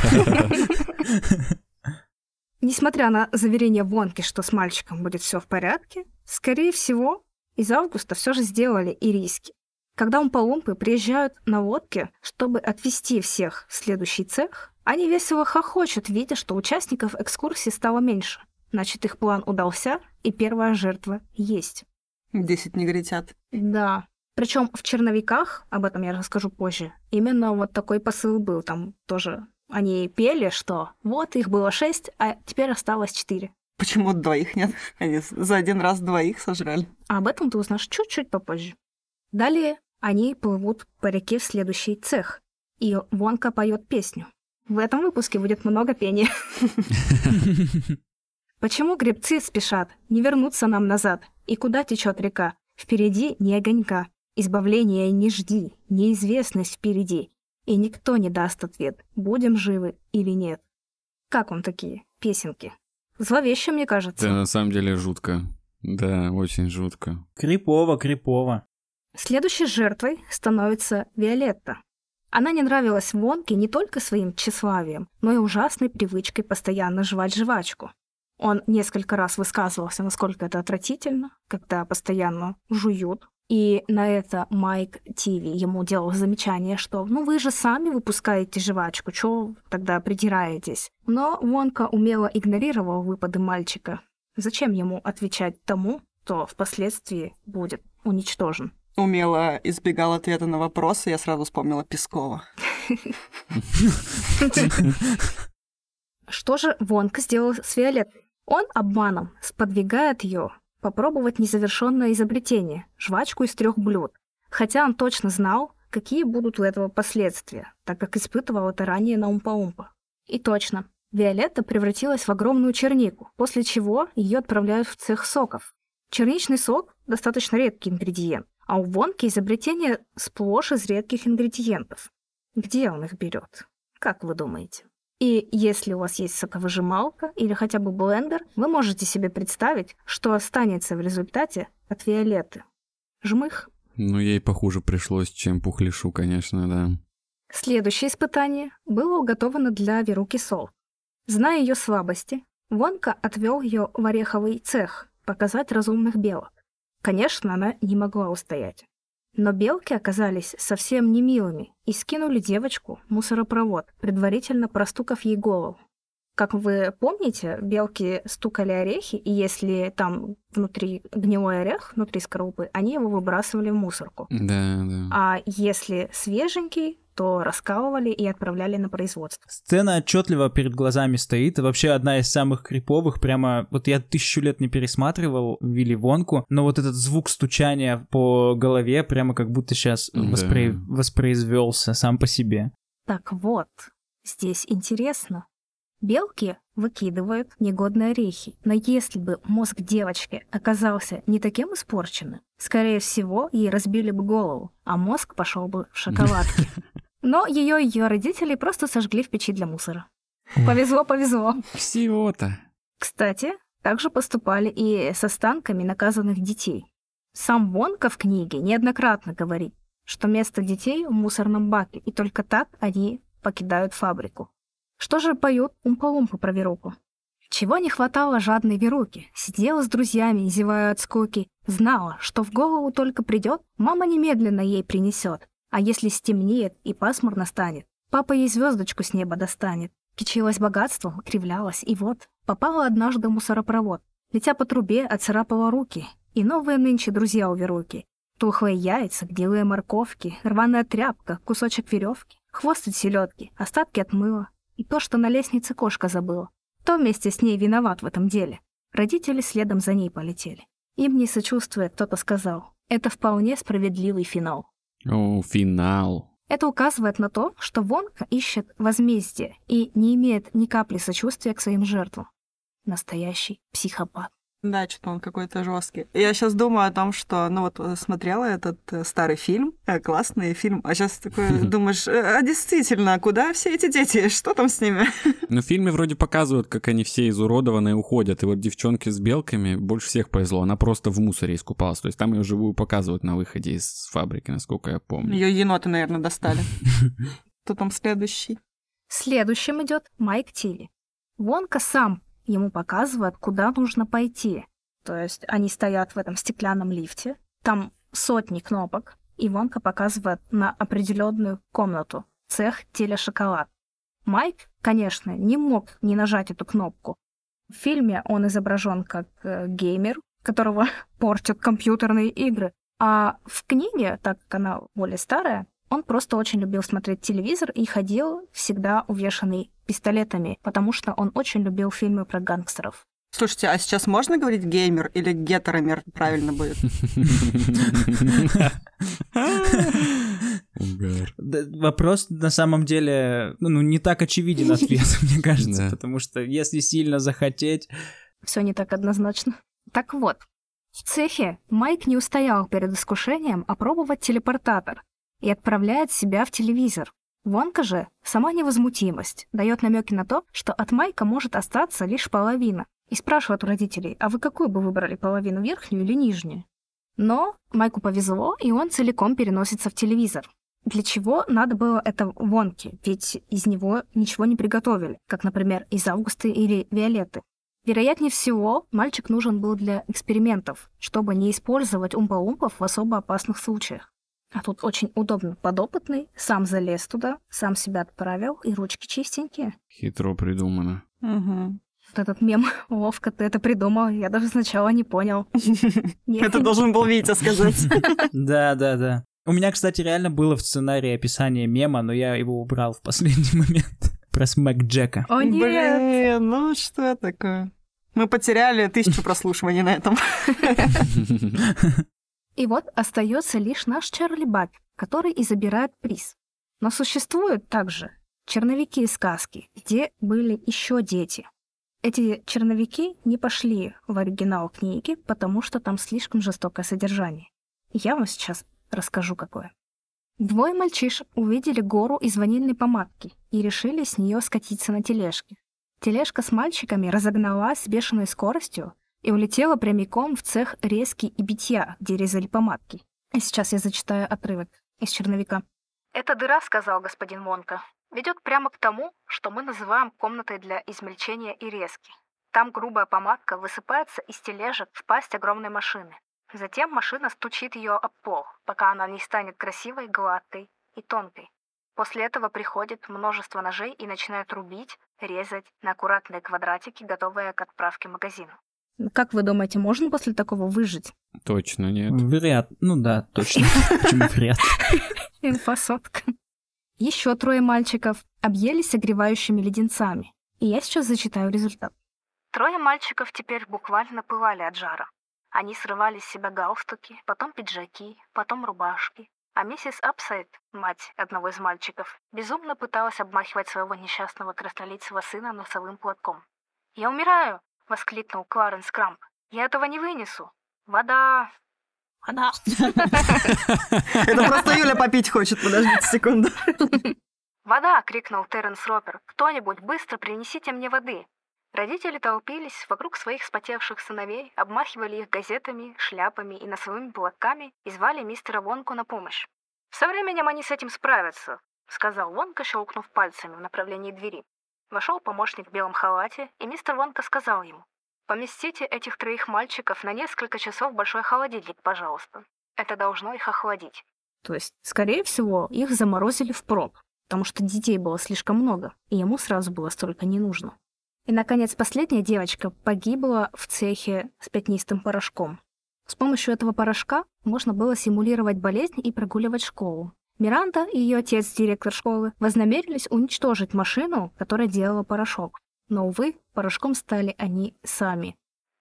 S2: Несмотря на заверение Вонки, что с мальчиком будет все в порядке, скорее всего, из августа все же сделали и риски. Когда умпа-лумпы приезжают на лодке, чтобы отвезти всех в следующий цех, они весело хохочут, видя, что участников экскурсии стало меньше. Значит, их план удался, и первая жертва есть.
S1: Десять негритят.
S2: Да. Причем в черновиках, об этом я расскажу позже, именно вот такой посыл был. Там тоже они пели, что вот их было шесть, а теперь осталось четыре.
S1: Почему двоих нет? Они за один раз двоих сожрали.
S2: А об этом ты узнаешь чуть-чуть попозже. Далее они плывут по реке в следующий цех. и Вонка поет песню. В этом выпуске будет много пения. Почему гребцы спешат? Не вернуться нам назад. И куда течет река? Впереди ни огонька. Избавления не жди, неизвестность впереди. И никто не даст ответ, будем живы или нет. Как вам такие песенки? Зловеще, мне кажется.
S3: Это на самом деле жутко. Да, очень жутко.
S4: Крипово, крипово.
S2: Следующей жертвой становится Виолетта. Она не нравилась Вонке не только своим тщеславием, но и ужасной привычкой постоянно жевать жвачку. Он несколько раз высказывался, насколько это отвратительно, когда постоянно жуют. И на это Майк Тиви ему делал замечание, что «ну вы же сами выпускаете жвачку, чё тогда придираетесь?» Но Вонка умело игнорировал выпады мальчика. Зачем ему отвечать тому, кто впоследствии будет уничтожен?
S1: Умело избегал ответа на вопросы, я сразу вспомнила Пескова.
S2: Что же Вонка сделал с Виолеттой? Он обманом сподвигает ее попробовать незавершенное изобретение – жвачку из трех блюд. Хотя он точно знал, какие будут у этого последствия, так как испытывал это ранее на Умпа-Умпа. И точно, Виолетта превратилась в огромную чернику, после чего ее отправляют в цех соков. Черничный сок – достаточно редкий ингредиент, а у Вонки изобретение сплошь из редких ингредиентов. Где он их берет? Как вы думаете? И если у вас есть соковыжималка или хотя бы блендер, вы можете себе представить, что останется в результате от Виолетты. Жмых.
S3: Ну, ей похуже пришлось, чем Пухлишу, конечно, да.
S2: Следующее испытание было уготовано для Веруки Сол. Зная ее слабости, Вонка отвел ее в ореховый цех показать разумных белок. Конечно, она не могла устоять. Но белки оказались совсем не милыми и скинули девочку в мусоропровод, предварительно простукав ей голову. Как вы помните, белки стукали орехи, и если там внутри гнилой орех, внутри скорлупы, они его выбрасывали в мусорку.
S3: Да, да.
S2: А если свеженький, то раскалывали и отправляли на производство.
S4: Сцена отчетливо перед глазами стоит. Вообще одна из самых криповых. Прямо вот я тысячу лет не пересматривал Вилли Вонку, но вот этот звук стучания по голове прямо как будто сейчас
S3: Да.
S4: воспро... воспроизвелся сам по себе.
S2: Так вот, здесь интересно. Белки выкидывают негодные орехи, но если бы мозг девочки оказался не таким испорченным, скорее всего, ей разбили бы голову, а мозг пошел бы в шоколадки. Но ее и ее родители просто сожгли в печи для мусора. Повезло, повезло.
S3: Всего-то.
S2: Кстати, также поступали и с останками наказанных детей. Сам Вонка в книге неоднократно говорит, что место детей в мусорном баке, и только так они покидают фабрику. Что же поют умпа-умпа про Веруку? Чего не хватало жадной Веруки? Сидела с друзьями, зевая от скуки. Знала, что в голову только придет, мама немедленно ей принесет. А если стемнеет и пасмурно станет, папа ей звездочку с неба достанет. Кичилась богатством, кривлялась, и вот попала однажды в мусоропровод. Летя по трубе, отцарапала руки. И новые нынче друзья у Веруки. Тухлые яйца, гнилые морковки, рваная тряпка, кусочек веревки, хвост от селедки, остатки от мыла. И то, что на лестнице кошка забыла. Кто вместе с ней виноват в этом деле? Родители следом за ней полетели. Им не сочувствуя, кто-то сказал. Это вполне справедливый финал.
S3: О, финал.
S2: Это указывает на то, что Вонка ищет возмездие и не имеет ни капли сочувствия к своим жертвам. Настоящий психопат.
S1: Да, что-то он какой-то жесткий. Я сейчас думаю о том, что, ну вот э, смотрела этот э, старый фильм, э, классный фильм, а сейчас такой думаешь, а действительно, куда все эти дети, что там с ними?
S3: Но в фильме вроде показывают, как они все изуродованные уходят. И вот девчонке с белками больше всех повезло. Она просто в мусоре искупалась. То есть там ее живую показывают на выходе из фабрики, насколько я помню.
S1: Ее еноты, наверное, достали. Кто там следующий?
S2: Следующим идет Майк Тилли. Вонка сам ему показывает, куда нужно пойти. То есть они стоят в этом стеклянном лифте, там сотни кнопок, и Вонка показывает на определенную комнату, цех телешоколад. Майк, конечно, не мог не нажать эту кнопку. В фильме он изображен как э, геймер, которого портят компьютерные игры, а в книге, так как она более старая, он просто очень любил смотреть телевизор и ходил всегда увешанный пистолетами, потому что он очень любил фильмы про гангстеров.
S1: Слушайте, а сейчас можно говорить геймер или гетеромер правильно будет?
S4: Вопрос на самом деле, ну, не так очевиден ответ, мне кажется, потому что если сильно захотеть...
S2: Все не так однозначно. Так вот, в цехе Майк не устоял перед искушением опробовать телепортатор и отправляет себя в телевизор. Вонка же сама невозмутимость, дает намеки на то, что от Майка может остаться лишь половина, и спрашивает у родителей, а вы какую бы выбрали, половину верхнюю или нижнюю? Но Майку повезло, и он целиком переносится в телевизор. Для чего надо было это Вонке? Ведь из него ничего не приготовили, как, например, из Августы или Виолетты. Вероятнее всего, мальчик нужен был для экспериментов, чтобы не использовать умпа-умпов в особо опасных случаях. А тут очень удобно. Подопытный сам залез туда, сам себя отправил, и ручки чистенькие.
S3: Хитро придумано.
S1: Мгм.
S2: Вот этот мем, ловко ты это придумал, я даже сначала не понял.
S1: Это должен был Витя сказать.
S4: Да, да, да. У меня, кстати, реально было в сценарии описание мема, но я его убрал в последний момент. Про Смэк Джека.
S2: О нет!
S1: Блин, ну что такое? Мы потеряли тысячу прослушиваний на этом.
S2: И вот остается лишь наш Чарли Бак, который и забирает приз. Но существуют также черновики и сказки, где были еще дети. Эти черновики не пошли в оригинал книги, потому что там слишком жестокое содержание. Я вам сейчас расскажу, какое. Двое мальчишек увидели гору из ванильной помадки и решили с нее скатиться на тележке. Тележка с мальчиками разогналась с бешеной скоростью и улетела прямиком в цех резки и битья, где резали помадки. И сейчас я зачитаю отрывок из черновика. «Эта дыра, — сказал господин Монка, — ведет прямо к тому, что мы называем комнатой для измельчения и резки. Там грубая помадка высыпается из тележек в пасть огромной машины. Затем машина стучит ее об пол, пока она не станет красивой, гладкой и тонкой. После этого приходит множество ножей и начинают рубить, резать на аккуратные квадратики, готовые к отправке в магазин. Как вы думаете, можно после такого выжить?
S3: Точно нет.
S4: Вряд. Ну да, точно. Почему вряд?
S2: Инфосотка. Еще трое мальчиков объелись согревающими леденцами. И я сейчас зачитаю результат. Трое мальчиков теперь буквально пылали от жара. Они срывали с себя галстуки, потом пиджаки, потом рубашки. А миссис Апсайд, мать одного из мальчиков, безумно пыталась обмахивать своего несчастного краснолицего сына носовым платком. «Я умираю!» — воскликнул Кларенс Крамп. «Я этого не вынесу! Вода! Вода!»
S1: Это просто Юля попить хочет, подождите секунду.
S2: «Вода!» — крикнул Терренс Ропер. «Кто-нибудь, быстро принесите мне воды!» Родители толпились вокруг своих вспотевших сыновей, обмахивали их газетами, шляпами и носовыми платками и звали мистера Вонку на помощь. «Со временем они с этим справятся», — сказал Вонка, щелкнув пальцами в направлении двери. Вошел помощник в белом халате, и мистер Вонка сказал ему, «Поместите этих троих мальчиков на несколько часов в большой холодильник, пожалуйста. Это должно их охладить». То есть, скорее всего, их заморозили впрок, потому что детей было слишком много, и ему сразу было столько не нужно. И, наконец, последняя девочка погибла в цехе с пятнистым порошком. С помощью этого порошка можно было симулировать болезнь и прогуливать школу. Миранда и ее отец, директор школы, вознамерились уничтожить машину, которая делала порошок. Но, увы, порошком стали они сами.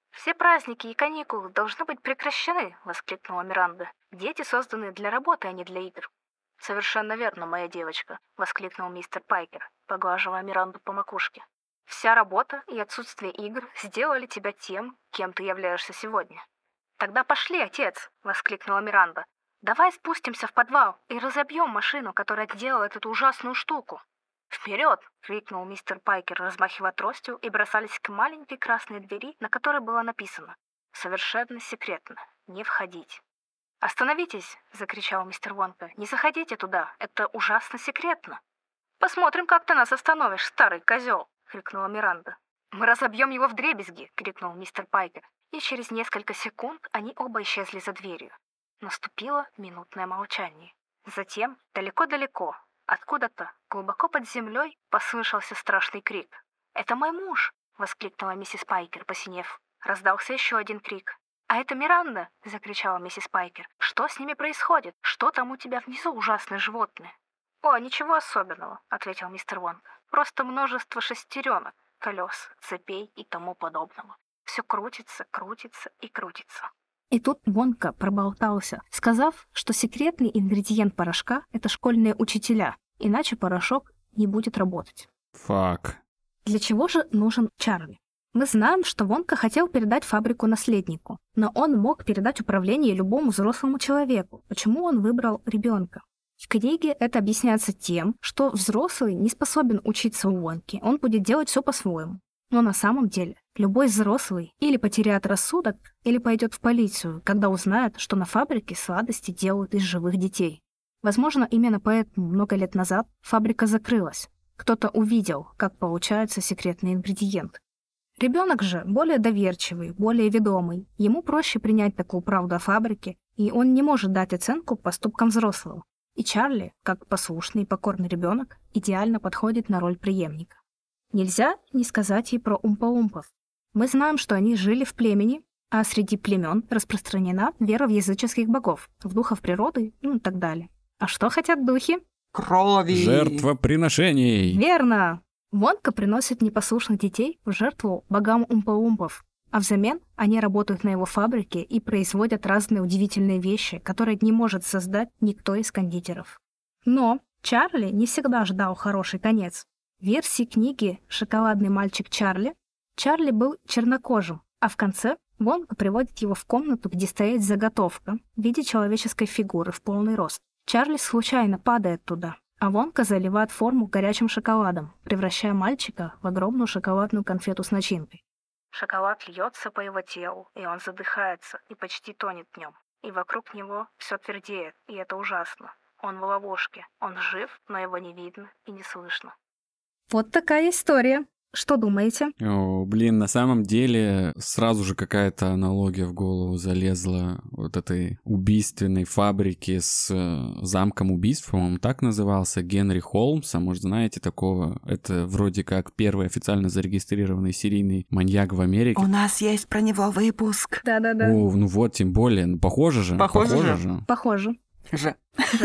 S2: «Все праздники и каникулы должны быть прекращены!» — воскликнула Миранда. «Дети созданы для работы, а не для игр». «Совершенно верно, моя девочка!» — воскликнул мистер Пайкер, поглаживая Миранду по макушке. Вся работа и отсутствие игр сделали тебя тем, кем ты являешься сегодня. «Тогда пошли, отец!» — воскликнула Миранда. «Давай спустимся в подвал и разобьем машину, которая делала эту ужасную штуку». «Вперед!» — крикнул мистер Пайкер, размахивая тростью, и бросались к маленькой красной двери, на которой было написано «Совершенно секретно. Не входить». «Остановитесь!» — закричал мистер Вонка. «Не заходите туда. Это ужасно секретно». «Посмотрим, как ты нас остановишь, старый козел!» — крикнула Миранда. «Мы разобьем его в дребезги!» — крикнул мистер Пайкер. И через несколько секунд они оба исчезли за дверью. Наступило минутное молчание. Затем, далеко-далеко, откуда-то, глубоко под землей, послышался страшный крик. «Это мой муж!» — воскликнула миссис Пайкер, посинев. Раздался еще один крик. «А это Миранда!» — закричала миссис Пайкер. «Что с ними происходит? Что там у тебя внизу, ужасное животное?» «О, ничего особенного», — ответил мистер Вонг. «Просто множество шестеренок, колес, цепей и тому подобного. Все крутится, крутится и крутится». И тут Вонка проболтался, сказав, что секретный ингредиент порошка — это школьные учителя, иначе порошок не будет работать.
S3: Фак.
S2: Для чего же нужен Чарли? Мы знаем, что Вонка хотел передать фабрику наследнику, но он мог передать управление любому взрослому человеку. Почему он выбрал ребенка? В книге это объясняется тем, что взрослый не способен учиться у Вонки, он будет делать все по-своему. Но на самом деле любой взрослый или потеряет рассудок, или пойдет в полицию, когда узнает, что на фабрике сладости делают из живых детей. Возможно, именно поэтому много лет назад фабрика закрылась. Кто-то увидел, как получается секретный ингредиент. Ребенок же более доверчивый, более ведомый. Ему проще принять такую правду о фабрике, и он не может дать оценку поступкам взрослого. И Чарли, как послушный и покорный ребенок, идеально подходит на роль преемника. Нельзя не сказать и про умпа-умпов. Мы знаем, что они жили в племени, а среди племен распространена вера в языческих богов, в духов природы, ну и так далее. А что хотят духи?
S1: Крови.
S3: Жертвоприношений.
S2: Верно! Вонка приносит непослушных детей в жертву богам умпа-умпов, а взамен они работают на его фабрике и производят разные удивительные вещи, которые не может создать никто из кондитеров. Но Чарли не всегда ждал хороший конец. Версии книги «Шоколадный мальчик Чарли» Чарли был чернокожим, а в конце Вонка приводит его в комнату, где стоит заготовка в виде человеческой фигуры в полный рост. Чарли случайно падает туда, а Вонка заливает форму горячим шоколадом, превращая мальчика в огромную шоколадную конфету с начинкой. Шоколад льется по его телу, и он задыхается и почти тонет в нем. И вокруг него все твердеет, и это ужасно. Он в ловушке, он жив, но его не видно и не слышно. Вот такая история. Что думаете?
S3: О, блин, на самом деле сразу же какая-то аналогия в голову залезла вот этой убийственной фабрики с э, замком убийств, по-моему, так назывался, Генри Холмса, может, знаете такого? Это вроде как первый официально зарегистрированный серийный маньяк в Америке.
S1: У нас есть про него выпуск.
S2: Да-да-да.
S3: О, ну вот, тем более, ну, похоже же.
S1: Похоже же.
S2: Похоже.
S1: Же.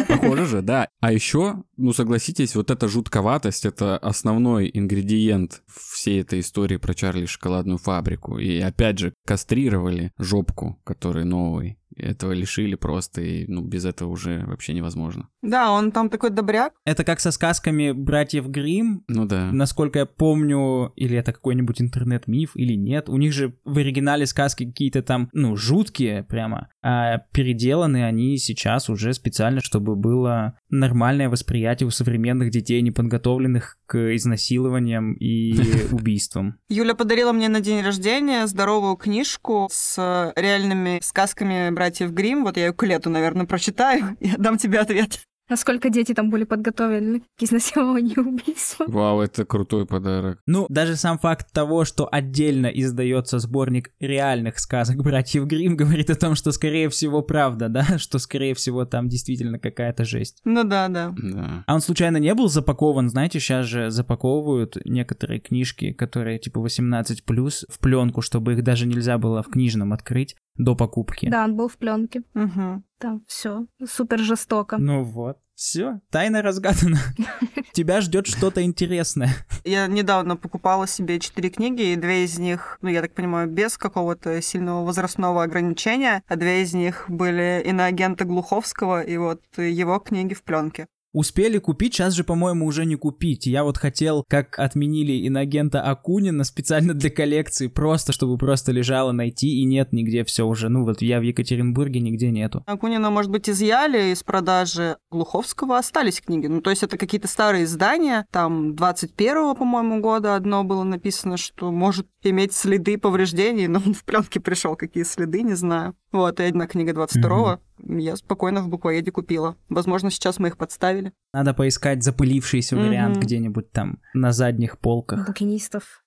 S3: Похоже же, да. А еще, ну согласитесь, вот эта жутковатость — это основной ингредиент всей этой истории про Чарли шоколадную фабрику. И опять же, кастрировали жопку, который новый. Этого лишили просто, и ну, без этого уже вообще невозможно.
S1: Да, он там такой добряк.
S4: Это как со сказками братьев Грим.
S3: Ну да.
S4: Насколько я помню, или это какой-нибудь интернет-миф, или нет, у них же в оригинале сказки какие-то там, ну, жуткие прямо, а переделаны они сейчас уже специально, чтобы было нормальное восприятие у современных детей, неподготовленных к изнасилованиям и убийствам.
S1: Юля подарила мне на день рождения здоровую книжку с реальными сказками братьев Грим. Вот я ее к лету, наверное, прочитаю и отдам тебе ответ.
S2: Насколько дети там были подготовлены к изнасилованию и убийству.
S3: Вау, это крутой подарок.
S4: Ну, даже сам факт того, что отдельно издается сборник реальных сказок братьев Грим, говорит о том, что, скорее всего, правда, да? Что, скорее всего, там действительно какая-то жесть.
S1: Ну да, да.
S3: Да.
S4: А он случайно не был запакован? Знаете, сейчас же запаковывают некоторые книжки, которые типа 18+, в пленку, чтобы их даже нельзя было в книжном открыть до покупки.
S2: Да, он был в пленке.
S1: Мгм.
S2: Там все супер жестоко.
S4: Ну вот. Все, тайна разгадана. Тебя ждет что-то интересное.
S1: Я недавно покупала себе четыре книги, и две из них, ну, я так понимаю, без какого-то сильного возрастного ограничения, а две из них были иноагента Глуховского, и вот его книги в пленке.
S4: Успели купить, сейчас же, по-моему, уже не купить. Я вот хотел, как отменили инагента Акунина специально для коллекции, просто чтобы просто лежало найти, и нет нигде все уже. Ну вот я в Екатеринбурге, нигде нету.
S1: Акунина, может быть, изъяли из продажи Глуховского, остались книги. Ну, то есть это какие-то старые издания, там 21-го, по-моему, года одно было написано, что может иметь следы повреждений, но он в пленке пришел, какие следы, не знаю. Вот, и одна книга 22-го я спокойно в буквоеде купила. Возможно, сейчас мы их подставили.
S4: Надо поискать запылившийся
S1: Мгм.
S4: вариант где-нибудь там на задних полках.
S2: Букинистов.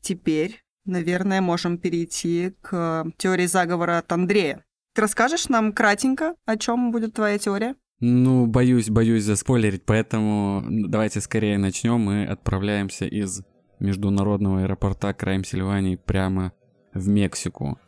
S1: Теперь, наверное, можем перейти к теории заговора от Андрея. Ты расскажешь нам кратенько, о чем будет твоя теория?
S3: Ну, боюсь, боюсь заспойлерить, поэтому давайте скорее начнем. Мы отправляемся из международного аэропорта Крайм Сильвании прямо в Мексику.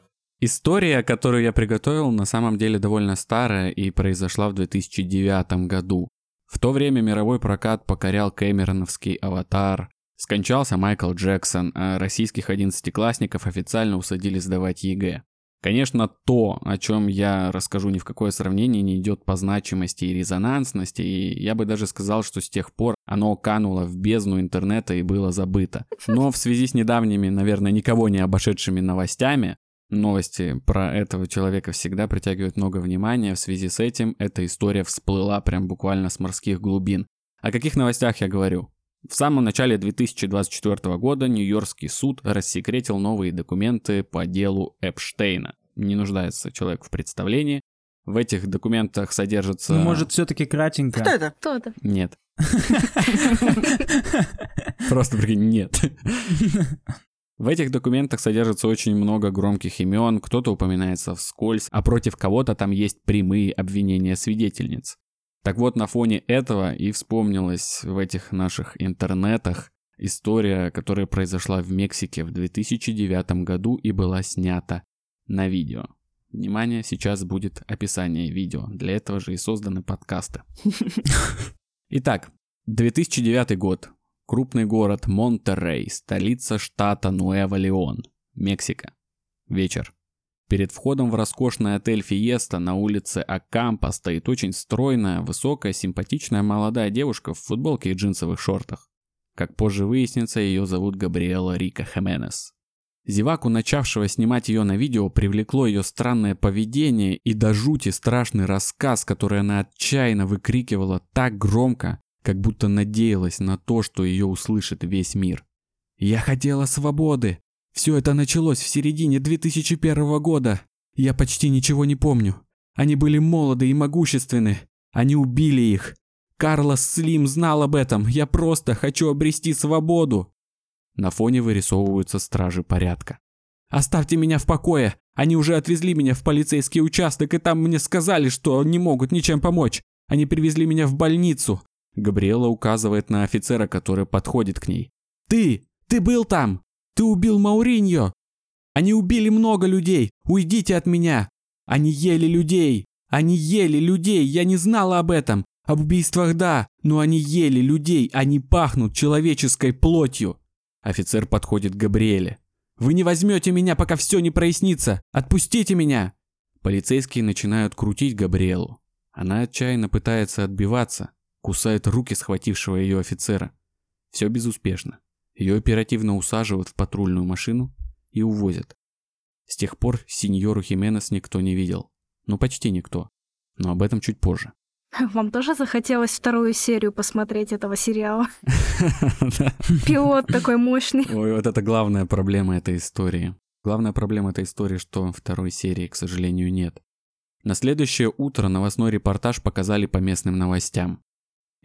S3: История, которую я приготовил, на самом деле довольно старая и произошла в 2009 году. В то время мировой прокат покорял Кэмероновский «Аватар», скончался Майкл Джексон, а российских одиннадцатиклассников официально усадили сдавать ЕГЭ. Конечно, то, о чем я расскажу, ни в какое сравнение не идет по значимости и резонансности, и я бы даже сказал, что с тех пор оно кануло в бездну интернета и было забыто. Но в связи с недавними, наверное, никого не обошедшими новостями, новости про этого человека всегда притягивают много внимания. В связи с этим эта история всплыла прям буквально с морских глубин. О каких новостях я говорю? В самом начале 2024 года Нью-Йоркский суд рассекретил новые документы по делу Эпштейна. Не нуждается человек в представлении. В этих документах содержится...
S4: Ну, может, все-таки кратенько.
S1: Кто это?
S2: Кто это?
S3: Нет. Просто прикинь, нет. В этих документах содержится очень много громких имен, кто-то упоминается вскользь, а против кого-то там есть прямые обвинения свидетельниц. Так вот, на фоне этого и вспомнилась в этих наших интернетах история, которая произошла в Мексике в 2009 году и была снята на видео. Внимание, сейчас будет описание видео. Для этого же и созданы подкасты. Итак, 2009 год. Крупный город Монтеррей, столица штата Нуэва-Леон, Мексика. Вечер. Перед входом в роскошный отель Фиеста на улице Акампа стоит очень стройная, высокая, симпатичная молодая девушка в футболке и джинсовых шортах. Как позже выяснится, ее зовут Габриэла Рика Хеменес. Зеваку, начавшего снимать ее на видео, привлекло ее странное поведение и до жути страшный рассказ, который она отчаянно выкрикивала так громко, как будто надеялась на то, что ее услышит весь мир. «Я хотела свободы! Все это началось в середине 2001 года. Я почти ничего не помню. Они были молоды и могущественны. Они убили их. Карлос Слим знал об этом. Я просто хочу обрести свободу!» На фоне вырисовываются стражи порядка. «Оставьте меня в покое! Они уже отвезли меня в полицейский участок, и там мне сказали, что не могут ничем помочь. Они привезли меня в больницу. Габриэла указывает на офицера, который подходит к ней. «Ты! Ты был там! Ты убил Мауриньо! Они убили много людей! Уйдите от меня! Они ели людей! Они ели людей! Я не знала об этом! Об убийствах да, но они ели людей! Они пахнут человеческой плотью!» Офицер подходит к Габриэле. «Вы не возьмете меня, пока все не прояснится! Отпустите меня!» Полицейские начинают крутить Габриэлу. Она отчаянно пытается отбиваться, кусает руки схватившего ее офицера. Все безуспешно. Ее оперативно усаживают в патрульную машину и увозят. С тех пор сеньору Хименес никто не видел. Ну, почти никто. Но об этом чуть позже.
S2: Вам тоже захотелось вторую серию посмотреть этого сериала? Пилот такой мощный.
S3: Ой, вот это главная проблема этой истории. Главная проблема этой истории, что второй серии, к сожалению, нет. На следующее утро новостной репортаж показали по местным новостям.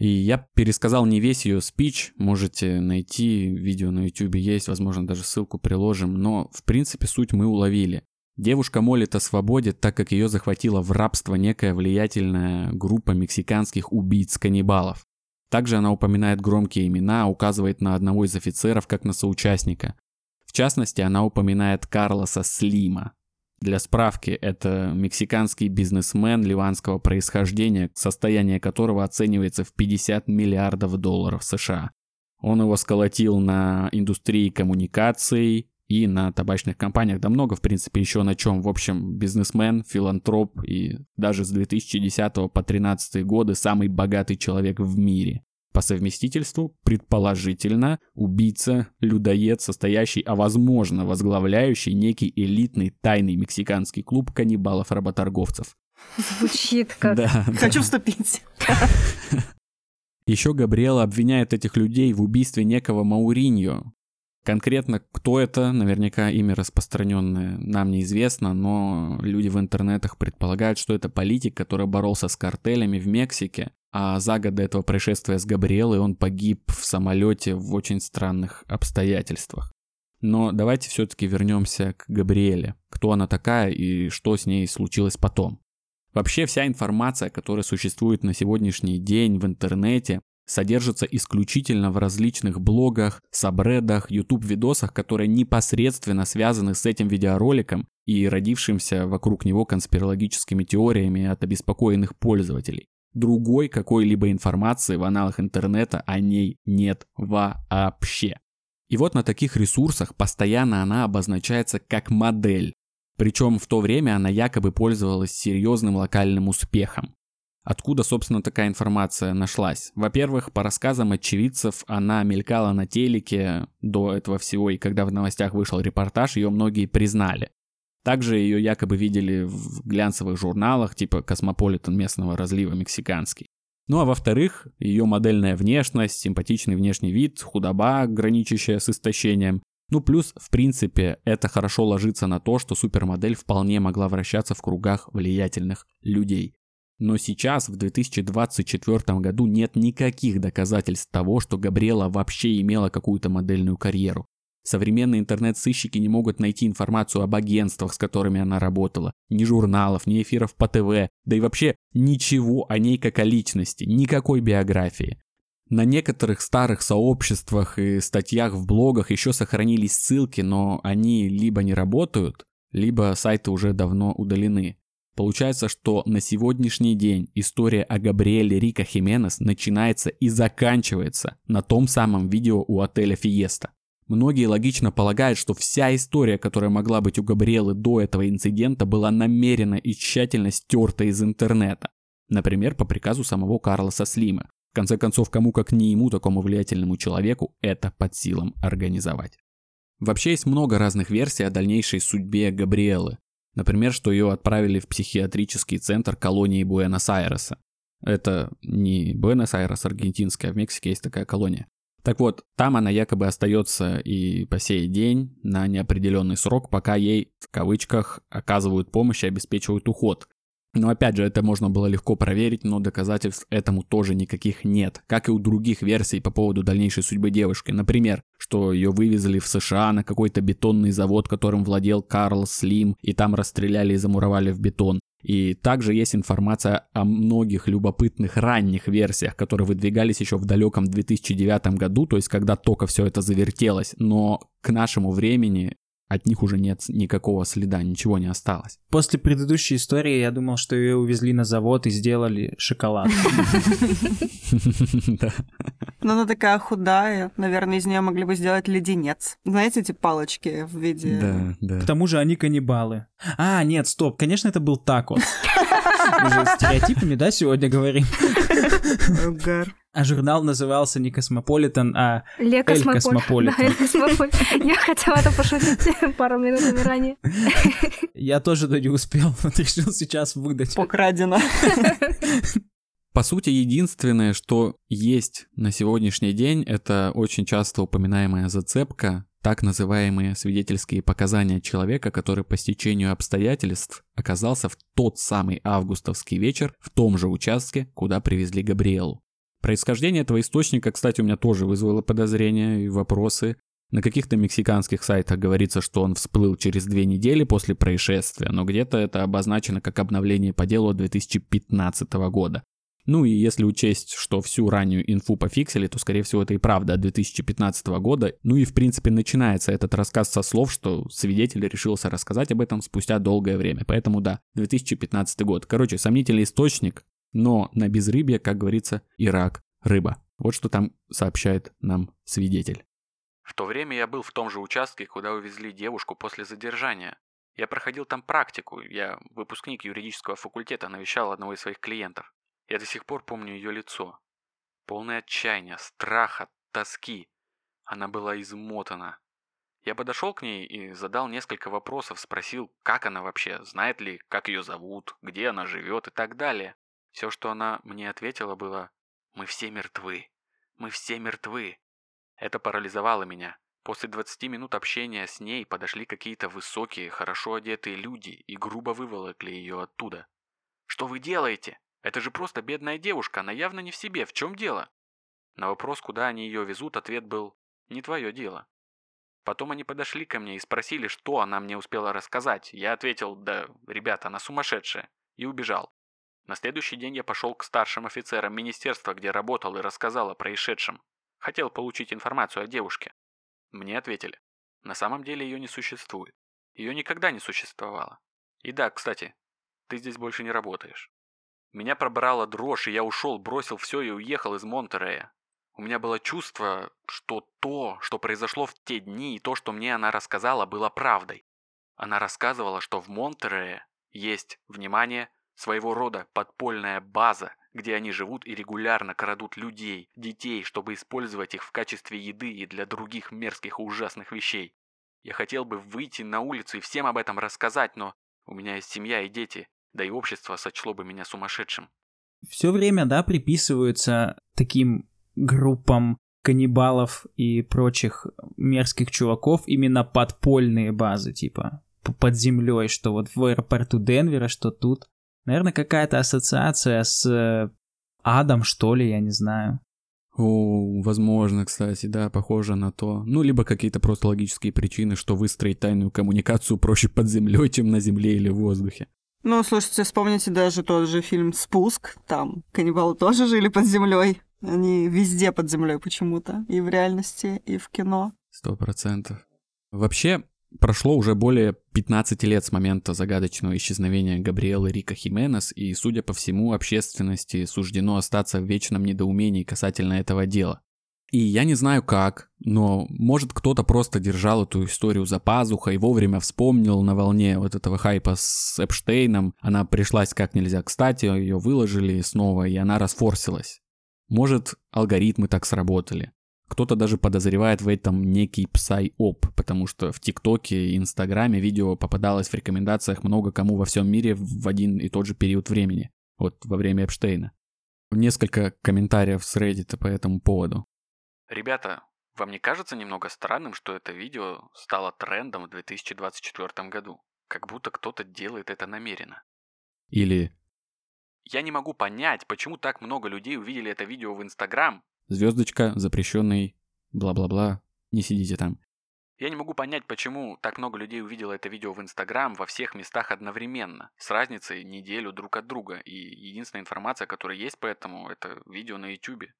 S3: И я пересказал не весь ее спич, можете найти, видео на YouTube есть, возможно, даже ссылку приложим, но в принципе суть мы уловили. Девушка молит о свободе, так как ее захватила в рабство некая влиятельная группа мексиканских убийц-каннибалов. Также она упоминает громкие имена, указывает на одного из офицеров как на соучастника. В частности, она упоминает Карлоса Слима, для справки, это мексиканский бизнесмен ливанского происхождения, состояние которого оценивается в 50 миллиардов долларов США. Он его сколотил на индустрии коммуникаций и на табачных компаниях, да много, в принципе, еще на чем. В общем, бизнесмен, филантроп и даже с 2010 по 2013 годы самый богатый человек в мире. По совместительству, предположительно, убийца, людоед, состоящий, а возможно, возглавляющий некий элитный тайный мексиканский клуб каннибалов-работорговцев.
S2: Звучит как...
S3: Да,
S1: Хочу вступить.
S3: Еще Габриэла обвиняет этих людей в убийстве некого Мауриньо. Конкретно кто это, наверняка имя распространенное, нам неизвестно, но люди в интернетах предполагают, что это политик, который боролся с картелями в Мексике а за год до этого происшествия с Габриэлой он погиб в самолете в очень странных обстоятельствах. Но давайте все-таки вернемся к Габриэле. Кто она такая и что с ней случилось потом. Вообще вся информация, которая существует на сегодняшний день в интернете, содержится исключительно в различных блогах, сабредах, YouTube-видосах, которые непосредственно связаны с этим видеороликом и родившимся вокруг него конспирологическими теориями от обеспокоенных пользователей. Другой какой-либо информации в аналах интернета о ней нет вообще. И вот на таких ресурсах постоянно она обозначается как модель. Причем в то время она якобы пользовалась серьезным локальным успехом. Откуда, собственно, такая информация нашлась? Во-первых, по рассказам очевидцев, она мелькала на телеке до этого всего, и когда в новостях вышел репортаж, ее многие признали. Также ее якобы видели в глянцевых журналах, типа «Cosmopolitan» местного разлива мексиканский. Ну а во-вторых, ее модельная внешность, симпатичный внешний вид, худоба, граничащая с истощением. Ну плюс, в принципе, это хорошо ложится на то, что супермодель вполне могла вращаться в кругах влиятельных людей. Но сейчас, в 2024 году, нет никаких доказательств того, что Габриэла вообще имела какую-то модельную карьеру. Современные интернет-сыщики не могут найти информацию об агентствах, с которыми она работала, ни журналов, ни эфиров по ТВ, да и вообще ничего о ней как о личности, никакой биографии. На некоторых старых сообществах и статьях в блогах еще сохранились ссылки, но они либо не работают, либо сайты уже давно удалены. Получается, что на сегодняшний день история о Габриэле Рика Хименес начинается и заканчивается на том самом видео у отеля Фиеста. Многие логично полагают, что вся история, которая могла быть у Габриэлы до этого инцидента, была намеренно и тщательно стерта из интернета. Например, по приказу самого Карлоса Слима. В конце концов, кому как не ему, такому влиятельному человеку, это под силам организовать. Вообще есть много разных версий о дальнейшей судьбе Габриэлы. Например, что ее отправили в психиатрический центр колонии Буэнос-Айреса. Это не Буэнос-Айрес аргентинская, а в Мексике есть такая колония. Так вот, там она якобы остается и по сей день на неопределенный срок, пока ей, в кавычках, оказывают помощь и обеспечивают уход. Но опять же, это можно было легко проверить, но доказательств этому тоже никаких нет, как и у других версий по поводу дальнейшей судьбы девушки. Например, что ее вывезли в США на какой-то бетонный завод, которым владел Карл Слим, и там расстреляли и замуровали в бетон. И также есть информация о многих любопытных ранних версиях, которые выдвигались еще в далеком 2009 году, то есть когда только все это завертелось, но к нашему времени от них уже нет никакого следа, ничего не осталось.
S4: После предыдущей истории я думал, что ее увезли на завод и сделали шоколад.
S1: Но она такая худая. Наверное, из нее могли бы сделать леденец. Знаете, эти палочки в виде...
S3: Да, да.
S4: К тому же они каннибалы. А, нет, стоп, конечно, это был такос. Мы же стереотипами, да, сегодня говорим?
S1: Угар.
S4: А журнал назывался не Космополитен, а
S2: Ле
S4: Эль. Космополитен.
S2: Да, Космополь. Я хотела это пошутить пару минут ранее.
S4: Я тоже не успел, вот решил сейчас выдать.
S1: Покрадено.
S3: По сути, единственное, что есть на сегодняшний день, это очень часто упоминаемая зацепка, так называемые свидетельские показания человека, который по стечению обстоятельств оказался в тот самый августовский вечер в том же участке, куда привезли Габриэлу. Происхождение этого источника, кстати, у меня тоже вызвало подозрения и вопросы. На каких-то мексиканских сайтах говорится, что он всплыл через две недели после происшествия, но где-то это обозначено как обновление по делу 2015 года. Ну и если учесть, что всю раннюю инфу пофиксили, то, скорее всего, это и правда от 2015 года. Ну и, в принципе, начинается этот рассказ со слов, что свидетель решился рассказать об этом спустя долгое время. Поэтому да, 2015 год. Короче, сомнительный источник, но на безрыбье, как говорится, Ирак – рыба. Вот что там сообщает нам свидетель. В то время я был в том же участке, куда увезли девушку после задержания. Я проходил там практику, я выпускник юридического факультета, навещал одного из своих клиентов. Я до сих пор помню ее лицо. Полное отчаяния, страха, тоски. Она была измотана. Я подошел к ней и задал несколько вопросов, спросил, как она вообще, знает ли, как ее зовут, где она живет и так далее. Все, что она мне ответила, было «Мы все мертвы. Мы все мертвы». Это парализовало меня. После 20 минут общения с ней подошли какие-то высокие, хорошо одетые люди и грубо выволокли ее оттуда. «Что вы делаете? Это же просто бедная девушка, она явно не в себе. В чем дело?» На вопрос, куда они ее везут, ответ был «Не твое дело». Потом они подошли ко мне и спросили, что она мне успела рассказать. Я ответил «Да, ребята, она сумасшедшая» и убежал. На следующий день я пошел к старшим офицерам министерства, где работал и рассказал о происшедшем. Хотел получить информацию о девушке. Мне ответили. На самом деле ее не существует. Ее никогда не существовало. И да, кстати, ты здесь больше не работаешь. Меня пробрала дрожь, и я ушел, бросил все и уехал из Монтерея. У меня было чувство, что то, что произошло в те дни, и то, что мне она рассказала, было правдой. Она рассказывала, что в Монтерее есть, внимание, своего рода подпольная база, где они живут и регулярно крадут людей, детей, чтобы использовать их в качестве еды и для других мерзких и ужасных вещей. Я хотел бы выйти на улицу и всем об этом рассказать, но у меня есть семья и дети, да и общество сочло бы меня сумасшедшим.
S4: Все время, да, приписываются таким группам каннибалов и прочих мерзких чуваков именно подпольные базы, типа под землей, что вот в аэропорту Денвера, что тут. Наверное, какая-то ассоциация с э, адом, что ли, я не знаю.
S3: О, возможно, кстати, да, похоже на то. Ну, либо какие-то просто логические причины, что выстроить тайную коммуникацию проще под землей, чем на земле или в воздухе.
S1: Ну, слушайте, вспомните даже тот же фильм «Спуск». Там каннибалы тоже жили под землей. Они везде под землей почему-то. И в реальности, и в кино.
S3: Сто процентов. Вообще, Прошло уже более 15 лет с момента загадочного исчезновения Габриэлы Рика Хименес, и, судя по всему, общественности суждено остаться в вечном недоумении касательно этого дела. И я не знаю как, но может кто-то просто держал эту историю за пазухой, вовремя вспомнил на волне вот этого хайпа с Эпштейном, она пришлась как нельзя кстати, ее выложили снова, и она расфорсилась. Может, алгоритмы так сработали. Кто-то даже подозревает в этом некий псай-оп, потому что в ТикТоке и Инстаграме видео попадалось в рекомендациях много кому во всем мире в один и тот же период времени. Вот во время Эпштейна. Несколько комментариев с Reddit по этому поводу. Ребята, вам не кажется немного странным, что это видео стало трендом в 2024 году? Как будто кто-то делает это намеренно. Или я не могу понять, почему так много людей увидели это видео в Инстаграм, звездочка, запрещенный, бла-бла-бла, не сидите там. Я не могу понять, почему так много людей увидело это видео в Инстаграм во всех местах одновременно, с разницей неделю друг от друга, и единственная информация, которая есть по этому, это видео на Ютубе.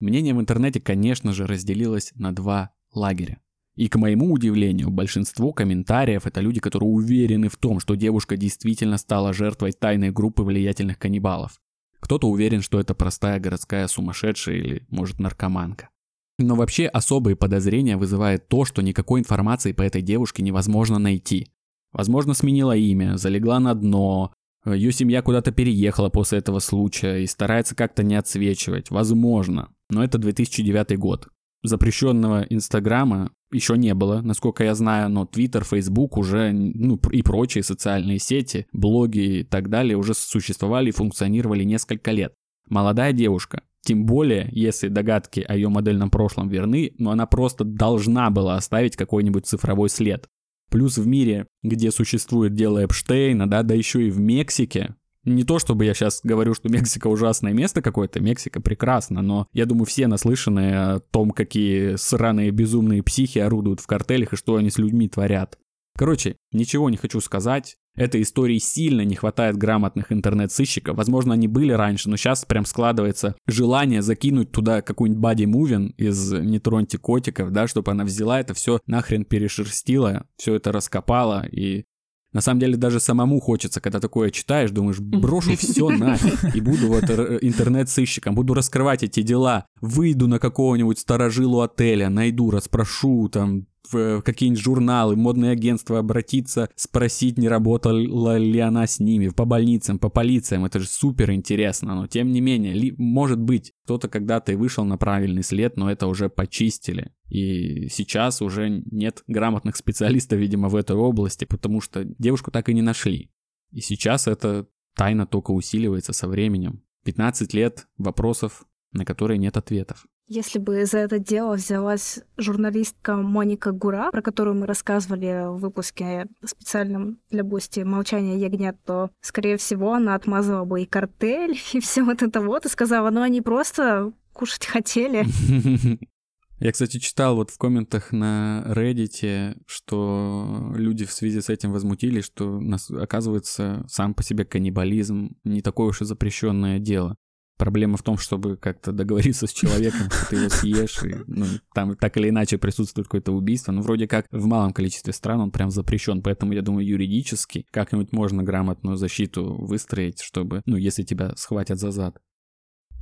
S3: Мнение в интернете, конечно же, разделилось на два лагеря. И к моему удивлению, большинство комментариев это люди, которые уверены в том, что девушка действительно стала жертвой тайной группы влиятельных каннибалов. Кто-то уверен, что это простая городская сумасшедшая или, может, наркоманка. Но вообще особые подозрения вызывает то, что никакой информации по этой девушке невозможно найти. Возможно, сменила имя, залегла на дно, ее семья куда-то переехала после этого случая и старается как-то не отсвечивать. Возможно. Но это 2009 год запрещенного Инстаграма еще не было, насколько я знаю, но Твиттер, Фейсбук уже, ну и прочие социальные сети, блоги и так далее уже существовали и функционировали несколько лет. Молодая девушка, тем более, если догадки о ее модельном прошлом верны, но она просто должна была оставить какой-нибудь цифровой след. Плюс в мире, где существует дело Эпштейна, да, да еще и в Мексике, не то, чтобы я сейчас говорю, что Мексика ужасное место какое-то, Мексика прекрасна, но я думаю, все наслышаны о том, какие сраные безумные психи орудуют в картелях и что они с людьми творят. Короче, ничего не хочу сказать. Этой истории сильно не хватает грамотных интернет-сыщиков. Возможно, они были раньше, но сейчас прям складывается желание закинуть туда какую-нибудь бади мувин из «Не троньте котиков», да, чтобы она взяла это все нахрен перешерстила, все это раскопала и на самом деле даже самому хочется, когда такое читаешь, думаешь, брошу все нафиг и буду вот интернет-сыщиком, буду раскрывать эти дела, выйду на какого-нибудь сторожилу отеля, найду, расспрошу там в какие-нибудь журналы, модные агентства обратиться, спросить, не работала ли она с ними, по больницам, по полициям. Это же супер интересно, но тем не менее, ли, может быть, кто-то когда-то и вышел на правильный след, но это уже почистили. И сейчас уже нет грамотных специалистов, видимо, в этой области, потому что девушку так и не нашли. И сейчас эта тайна только усиливается со временем. 15 лет вопросов, на которые нет ответов.
S2: Если бы за это дело взялась журналистка Моника Гура, про которую мы рассказывали в выпуске специальном для Boosty «Молчание ягнят», то, скорее всего, она отмазала бы и картель, и все вот это вот, и сказала, ну они просто кушать хотели.
S3: Я, кстати, читал вот в комментах на Reddit, что люди в связи с этим возмутились, что оказывается сам по себе каннибализм не такое уж и запрещенное дело. Проблема в том, чтобы как-то договориться с человеком, что ты его съешь, и, ну, там так или иначе присутствует какое-то убийство. Но вроде как в малом количестве стран он прям запрещен, поэтому я думаю, юридически как-нибудь можно грамотную защиту выстроить, чтобы, ну, если тебя схватят за зад.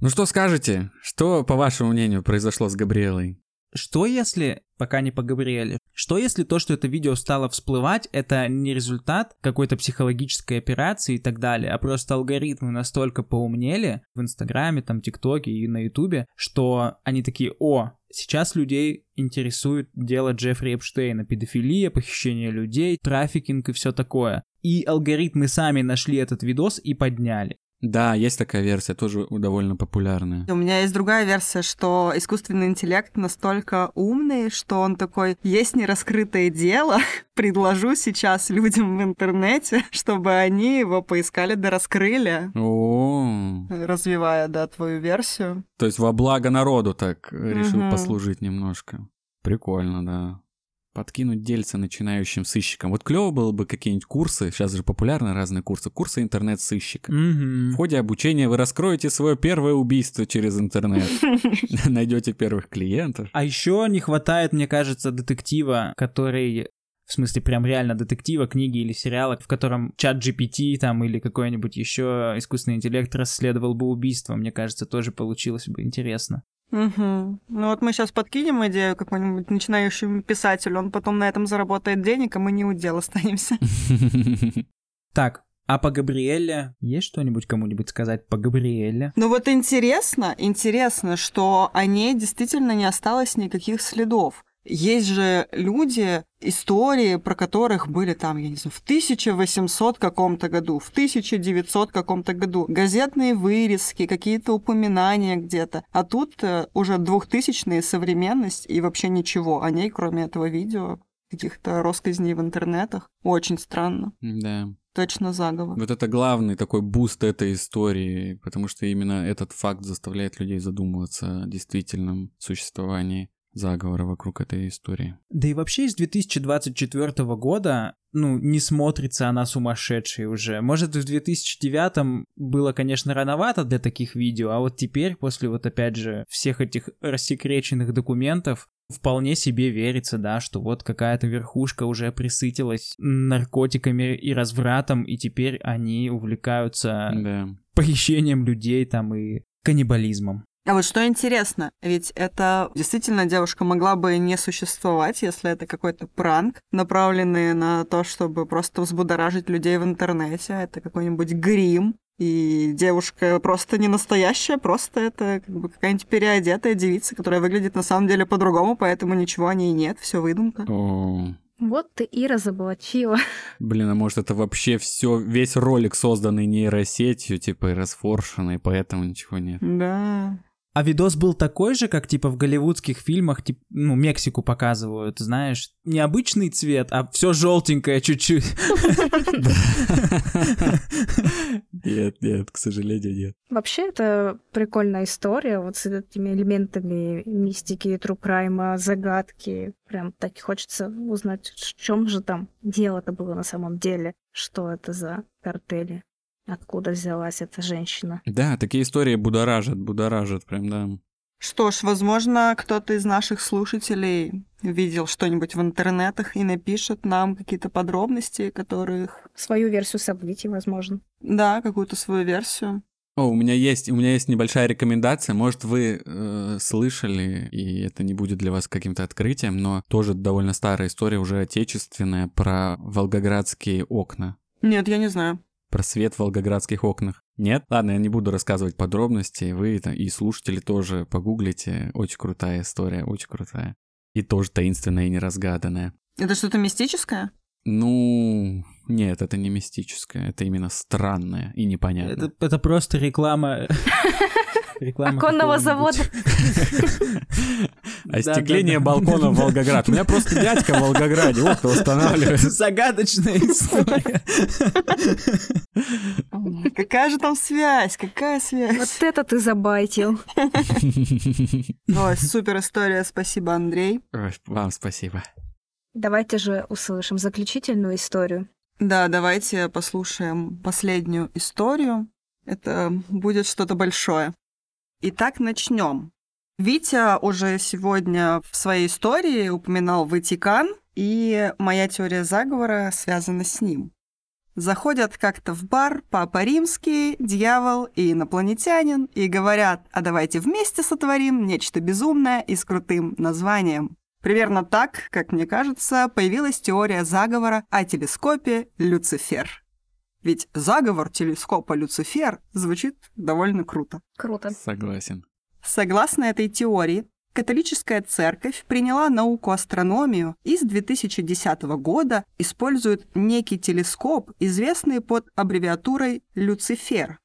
S3: Ну что скажете? Что, по вашему мнению, произошло с Габриэлой?
S4: Что если, пока не по Габриэле, что если то, что это видео стало всплывать, это не результат какой-то психологической операции и так далее, а просто алгоритмы настолько поумнели в Инстаграме, там, ТикТоке и на Ютубе, что они такие, о, сейчас людей интересует дело Джеффри Эпштейна, педофилия, похищение людей, трафикинг и все такое. И алгоритмы сами нашли этот видос и подняли.
S3: Да, есть такая версия, тоже довольно популярная.
S1: У меня есть другая версия, что искусственный интеллект настолько умный, что он такой, есть нераскрытое дело, предложу сейчас людям в интернете, чтобы они его поискали да раскрыли.
S3: О,
S1: Развивая, да, твою версию.
S3: то есть во благо народу так решил
S1: Мгм.
S3: послужить немножко. Прикольно, да. Подкинуть дельца начинающим сыщикам. Вот клево было бы какие-нибудь курсы, сейчас же популярны разные курсы, курсы интернет-сыщика. В
S4: Мгм.
S3: ходе обучения вы раскроете свое первое убийство через интернет. Найдете первых клиентов.
S4: А еще не хватает, мне кажется, детектива, который в смысле прям реально детектива, книги или сериала, в котором чат GPT там или какой-нибудь еще искусственный интеллект расследовал бы убийство. Мне кажется, тоже получилось бы интересно.
S1: Мгм. Ну вот мы сейчас подкинем идею какому-нибудь начинающему писателю, он потом на этом заработает денег, а мы не у дела останемся.
S4: Так, а по Габриэле есть что-нибудь кому-нибудь сказать по Габриэле?
S1: Ну вот интересно, интересно, что о ней действительно не осталось никаких следов. Есть же люди, истории, про которых были там, я не знаю, в 1800 каком-то году, в 1900 каком-то году, газетные вырезки, какие-то упоминания где-то. А тут э, уже двухтысячные современность и вообще ничего о ней, кроме этого видео, каких-то россказней в интернетах. Очень странно.
S3: Да.
S1: Точно заговор.
S3: Вот это главный такой boost этой истории, потому что именно этот факт заставляет людей задумываться о действительном существовании заговора вокруг этой истории.
S4: Да и вообще из 2024 года, ну, не смотрится она сумасшедшей уже. Может, в 2009 было, конечно, рановато для таких видео, а вот теперь, после вот опять же всех этих рассекреченных документов, вполне себе верится, да, что вот какая-то верхушка уже пресытилась наркотиками и развратом, и теперь они увлекаются
S3: Да.
S4: похищением людей там и каннибализмом.
S1: А вот что интересно, ведь это действительно девушка могла бы не существовать, если это какой-то пранк, направленный на то, чтобы просто взбудоражить людей в интернете. Это какой-нибудь грим. И девушка просто не настоящая, просто это как бы какая-нибудь переодетая девица, которая выглядит на самом деле по-другому, поэтому ничего о ней нет, все выдумка.
S3: О,
S2: Вот ты и разоблачила.
S3: блин, а может это вообще все, весь ролик созданный нейросетью, типа и расфоршенный, поэтому ничего нет.
S1: Да.
S4: А видос был такой же, как типа в голливудских фильмах, тип, ну, Мексику показывают, знаешь, необычный цвет, а все желтенькое чуть-чуть.
S3: Нет, нет, к сожалению, нет.
S2: Вообще, это прикольная история, вот с этими элементами мистики, трукрайма, загадки. Прям так и хочется узнать, в чем же там дело-то было на самом деле, что это за картели, откуда взялась эта женщина.
S3: Да, такие истории будоражат, будоражат, прям, да.
S1: Что ж, возможно, кто-то из наших слушателей видел что-нибудь в интернетах и напишет нам какие-то подробности, которых...
S2: Свою версию событий, возможно.
S1: Да, какую-то свою версию.
S3: О, у меня есть, у меня есть небольшая рекомендация. Может, вы э, слышали, и это не будет для вас каким-то открытием, но тоже довольно старая история, уже отечественная, про волгоградские окна.
S1: Нет, я не знаю.
S3: Про свет в волгоградских окнах. Нет? Ладно, я не буду рассказывать подробности. Вы это- и слушатели тоже погуглите. Очень крутая история, очень крутая. И тоже таинственная и неразгаданная.
S1: Это что-то мистическое?
S3: Ну, нет, это не мистическое, это именно странное и непонятное.
S4: Это, это просто реклама... Реклама
S2: Оконного завода.
S3: Остекление
S4: Да-да-да.
S3: балкона в Волгоград. У меня просто дядька в Волгограде, вот кто устанавливает.
S4: Загадочная история.
S1: Какая же там связь? Какая связь?
S2: Вот это ты забайтил.
S1: Ой, супер история, спасибо, Андрей.
S3: Вам спасибо.
S2: Давайте же услышим заключительную историю.
S1: Да, давайте послушаем последнюю историю. Это будет что-то большое. Итак, начнем. Витя уже сегодня в своей истории упоминал Ватикан, и моя теория заговора связана с ним. Заходят как-то в бар Папа Римский, дьявол и инопланетянин и говорят, а давайте вместе сотворим нечто безумное и с крутым названием. Примерно так, как мне кажется, появилась теория заговора о телескопе Люцифер. Ведь заговор телескопа Люцифер звучит довольно круто.
S2: Круто.
S3: Согласен.
S1: Согласно этой теории, католическая церковь приняла науку астрономию и с 2010 года использует некий телескоп, известный под аббревиатурой Люцифер.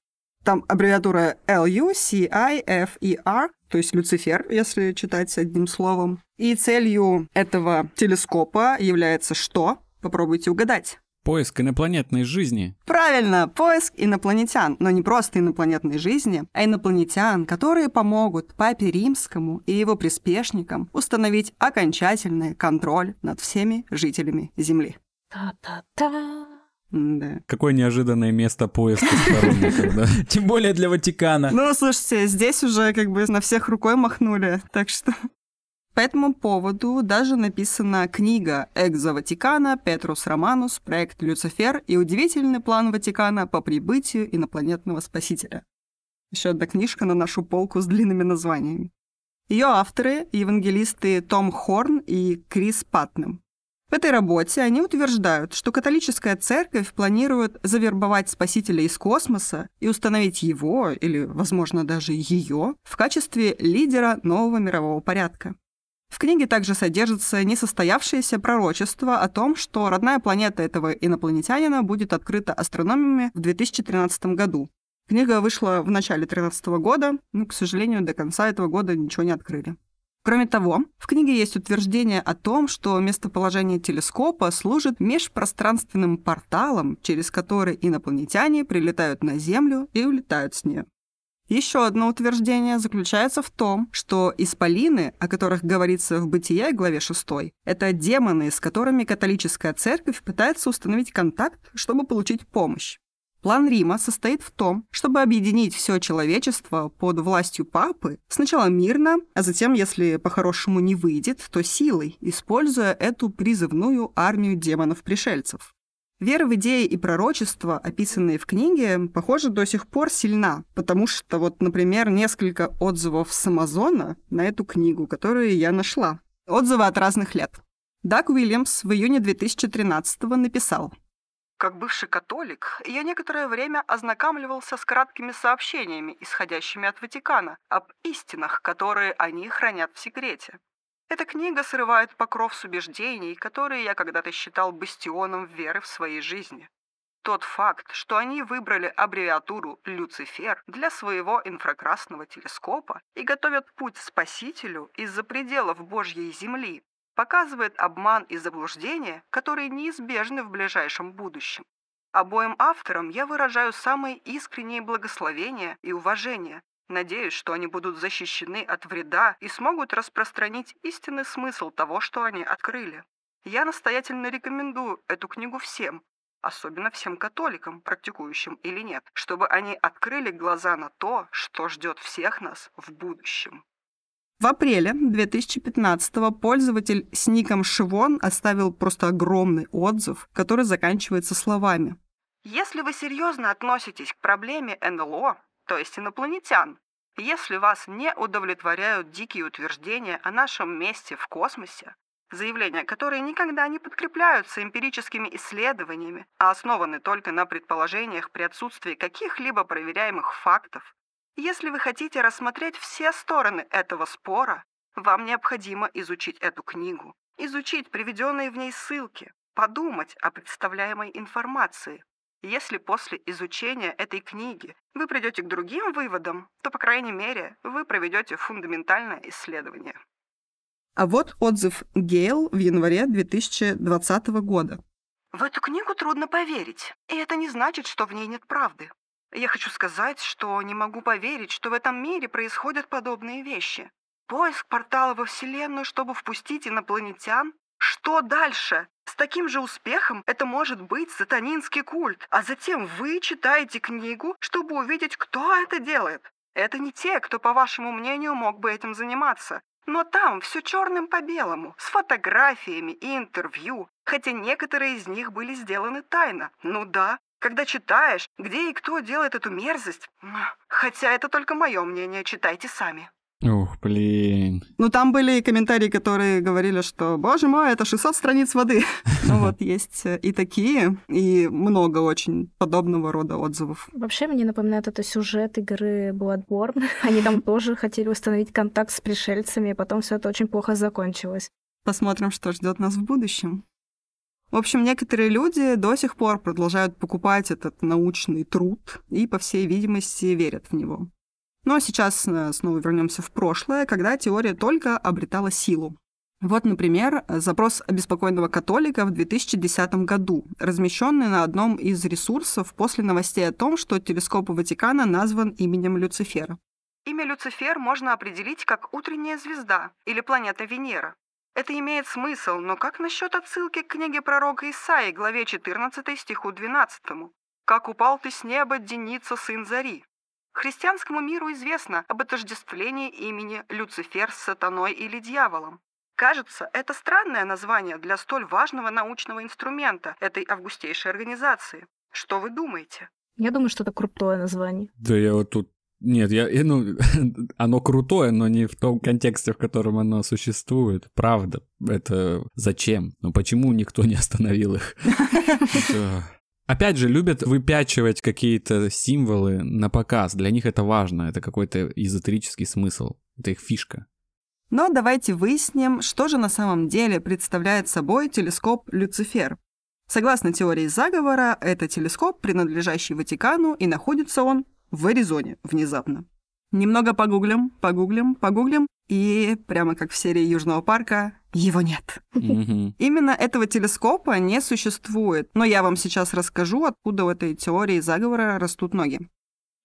S1: Там аббревиатура L-U-C-I-F-E-R, то есть Люцифер, если читать одним словом. И целью этого телескопа является что? Попробуйте угадать.
S3: Поиск инопланетной жизни.
S1: Правильно, поиск инопланетян, но не просто инопланетной жизни, а инопланетян, которые помогут папе римскому и его приспешникам установить окончательный контроль над всеми жителями Земли.
S2: Та-та-та.
S1: Да.
S3: Какое неожиданное место поиска сторонников, да?
S4: Тем более для Ватикана.
S1: Ну, слушайте, здесь уже как бы на всех рукой махнули, так что... По этому поводу даже написана книга «Экзо Ватикана. Петрус Романус. Проект Люцифер и удивительный план Ватикана по прибытию инопланетного спасителя». Еще одна книжка на нашу полку с длинными названиями. Ее авторы — евангелисты Том Хорн и Крис Патнем. В этой работе они утверждают, что католическая церковь планирует завербовать спасителя из космоса и установить его, или, возможно, даже ее, в качестве лидера нового мирового порядка. В книге также содержится несостоявшееся пророчество о том, что родная планета этого инопланетянина будет открыта астрономами в 2013 году. Книга вышла в начале 2013 года, но, к сожалению, до конца этого года ничего не открыли. Кроме того, в книге есть утверждение о том, что местоположение телескопа служит межпространственным порталом, через который инопланетяне прилетают на Землю и улетают с нее. Еще одно утверждение заключается в том, что исполины, о которых говорится в «Бытие» главе 6, это демоны, с которыми католическая церковь пытается установить контакт, чтобы получить помощь. План Рима состоит в том, чтобы объединить все человечество под властью папы сначала мирно, а затем, если по-хорошему не выйдет, то силой, используя эту призывную армию демонов-пришельцев. Вера в идеи и пророчества, описанные в книге, похоже, до сих пор сильна, потому что вот, например, несколько отзывов с Амазона на эту книгу, которую я нашла. Отзывы от разных лет. Даг Уильямс в июне 2013 написал как бывший католик, я некоторое время ознакомливался с краткими сообщениями, исходящими от Ватикана, об истинах, которые они хранят в секрете. Эта книга срывает покров с убеждений, которые я когда-то считал бастионом веры в своей жизни. Тот факт, что они выбрали аббревиатуру «Люцифер» для своего инфракрасного телескопа и готовят путь спасителю из-за пределов Божьей Земли, показывает обман и заблуждение, которые неизбежны в ближайшем будущем. Обоим авторам я выражаю самые искренние благословения и уважение. Надеюсь, что они будут защищены от вреда и смогут распространить истинный смысл того, что они открыли. Я настоятельно рекомендую эту книгу всем, особенно всем католикам, практикующим или нет, чтобы они открыли глаза на то, что ждет всех нас в будущем. В апреле 2015-го пользователь с ником Шивон оставил просто огромный отзыв, который заканчивается словами. Если вы серьезно относитесь к проблеме НЛО, то есть инопланетян, если вас не удовлетворяют дикие утверждения о нашем месте в космосе, заявления, которые никогда не подкрепляются эмпирическими исследованиями, а основаны только на предположениях при отсутствии каких-либо проверяемых фактов, если вы хотите рассмотреть все стороны этого спора, вам необходимо изучить эту книгу, изучить приведенные в ней ссылки, подумать о представляемой информации. Если после изучения этой книги вы придете к другим выводам, то, по крайней мере, вы проведете фундаментальное исследование. А вот отзыв Гейл в январе 2020 года. В эту книгу трудно поверить, и это не значит, что в ней нет правды. Я хочу сказать, что не могу поверить, что в этом мире происходят подобные вещи. Поиск портала во Вселенную, чтобы впустить инопланетян? Что дальше? С таким же успехом это может быть сатанинский культ, а затем вы читаете книгу, чтобы увидеть, кто это делает. Это не те, кто, по вашему мнению, мог бы этим заниматься. Но там все черным по белому, с фотографиями и интервью, хотя некоторые из них были сделаны тайно. Ну да, когда читаешь, где и кто делает эту мерзость. Хотя это только мое мнение, читайте сами.
S3: Ух, блин.
S1: Ну, там были и комментарии, которые говорили, что, боже мой, это 600 страниц воды. Ну вот, есть и такие, и много очень подобного рода отзывов.
S2: Вообще, мне напоминает это сюжет игры Bloodborne. Они там тоже хотели установить контакт с пришельцами, и потом все это очень плохо закончилось.
S1: Посмотрим, что ждет нас в будущем. В общем, некоторые люди до сих пор продолжают покупать этот научный труд и, по всей видимости, верят в него. Но сейчас э, снова вернемся в прошлое, когда теория только обретала силу. Вот, например, запрос обеспокоенного католика в 2010 году, размещенный на одном из ресурсов после новостей о том, что телескоп Ватикана назван именем Люцифера. Имя Люцифер можно определить как утренняя звезда или планета Венера. Это имеет смысл, но как насчет отсылки к книге пророка Исаии, главе 14 стиху 12? «Как упал ты с неба, Деница, сын Зари». Христианскому миру известно об отождествлении имени Люцифер с сатаной или дьяволом. Кажется, это странное название для столь важного научного инструмента этой августейшей организации. Что вы думаете?
S2: Я думаю, что это крутое название.
S3: Да я вот тут нет, я, ну, оно крутое, но не в том контексте, в котором оно существует. Правда. Это зачем? Ну почему никто не остановил их? Опять же, любят выпячивать какие-то символы на показ. Для них это важно. Это какой-то эзотерический смысл. Это их фишка.
S1: Но давайте выясним, что же на самом деле представляет собой телескоп Люцифер. Согласно теории заговора, это телескоп, принадлежащий Ватикану, и находится он в Аризоне внезапно. Немного погуглим, погуглим, погуглим, и прямо как в серии Южного парка, его нет. Именно этого телескопа не существует, но я вам сейчас расскажу, откуда в этой теории заговора растут ноги.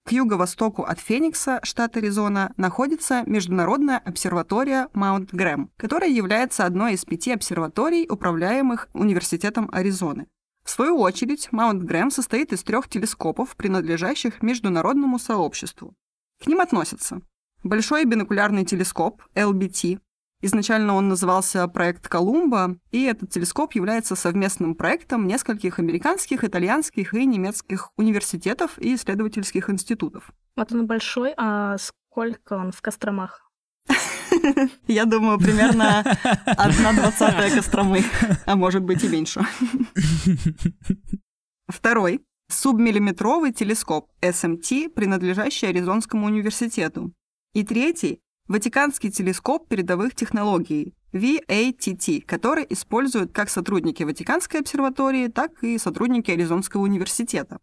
S1: К юго-востоку от Феникса, штат Аризона, находится Международная обсерватория Маунт Грэм, которая является одной из пяти обсерваторий, управляемых Университетом Аризоны. В свою очередь, Маунт Грэм состоит из трех телескопов, принадлежащих международному сообществу. К ним относятся Большой бинокулярный телескоп LBT. Изначально он назывался проект Колумба, и этот телескоп является совместным проектом нескольких американских, итальянских и немецких университетов и исследовательских институтов.
S2: Вот он большой, а сколько он в Костромах?
S1: Я думаю, примерно одна двадцатая Костромы, а может быть и меньше. Второй субмиллиметровый телескоп SMT, принадлежащий Аризонскому университету. И третий – Ватиканский телескоп передовых технологий VATT, который используют как сотрудники Ватиканской обсерватории, так и сотрудники Аризонского университета.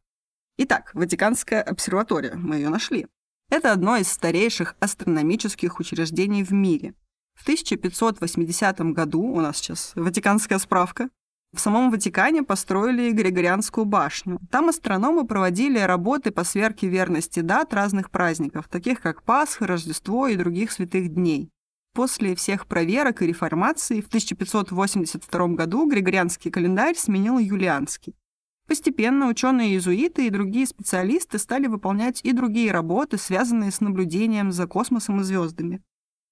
S1: Итак, Ватиканская обсерватория, мы ее нашли. Это одно из старейших астрономических учреждений в мире. В 1580 году, у нас сейчас Ватиканская справка, в самом Ватикане построили Григорианскую башню. Там астрономы проводили работы по сверке верности дат разных праздников, таких как Пасха, Рождество и других святых дней. После всех проверок и реформации в 1582 году Григорианский календарь сменил юлианский. Постепенно ученые-иезуиты и другие специалисты стали выполнять и другие работы, связанные с наблюдением за космосом и звездами.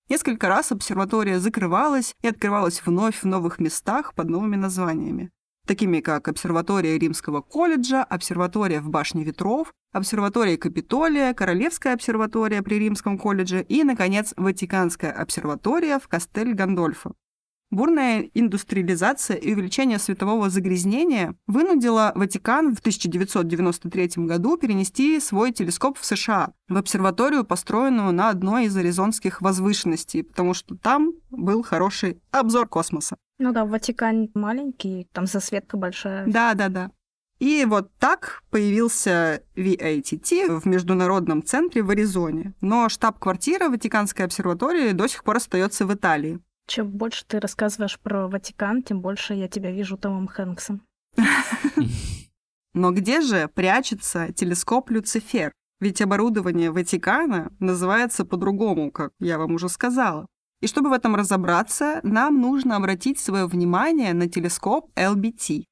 S1: Несколько раз обсерватория закрывалась и открывалась вновь в новых местах под новыми названиями, такими как обсерватория Римского колледжа, обсерватория в Башне Ветров, обсерватория Капитолия, Королевская обсерватория при Римском колледже и, наконец, Ватиканская обсерватория в Кастель-Гандольфо. Бурная индустриализация и увеличение светового загрязнения вынудило Ватикан в 1993 году перенести свой телескоп в США, в обсерваторию, построенную на одной из аризонских возвышенностей, потому что там был хороший обзор космоса.
S2: Ну да, Ватикан маленький, там засветка большая.
S1: Да, да, да. И вот так появился VATT в Международном центре в Аризоне. Но штаб-квартира Ватиканской обсерватории до сих пор остается в Италии.
S2: Чем больше ты рассказываешь про Ватикан, тем больше я тебя вижу Томом Хэнксом.
S1: Но где же прячется телескоп Люцифер? Ведь оборудование Ватикана называется по-другому, как я вам уже сказала. И чтобы в этом разобраться, нам нужно обратить свое внимание на телескоп LBT.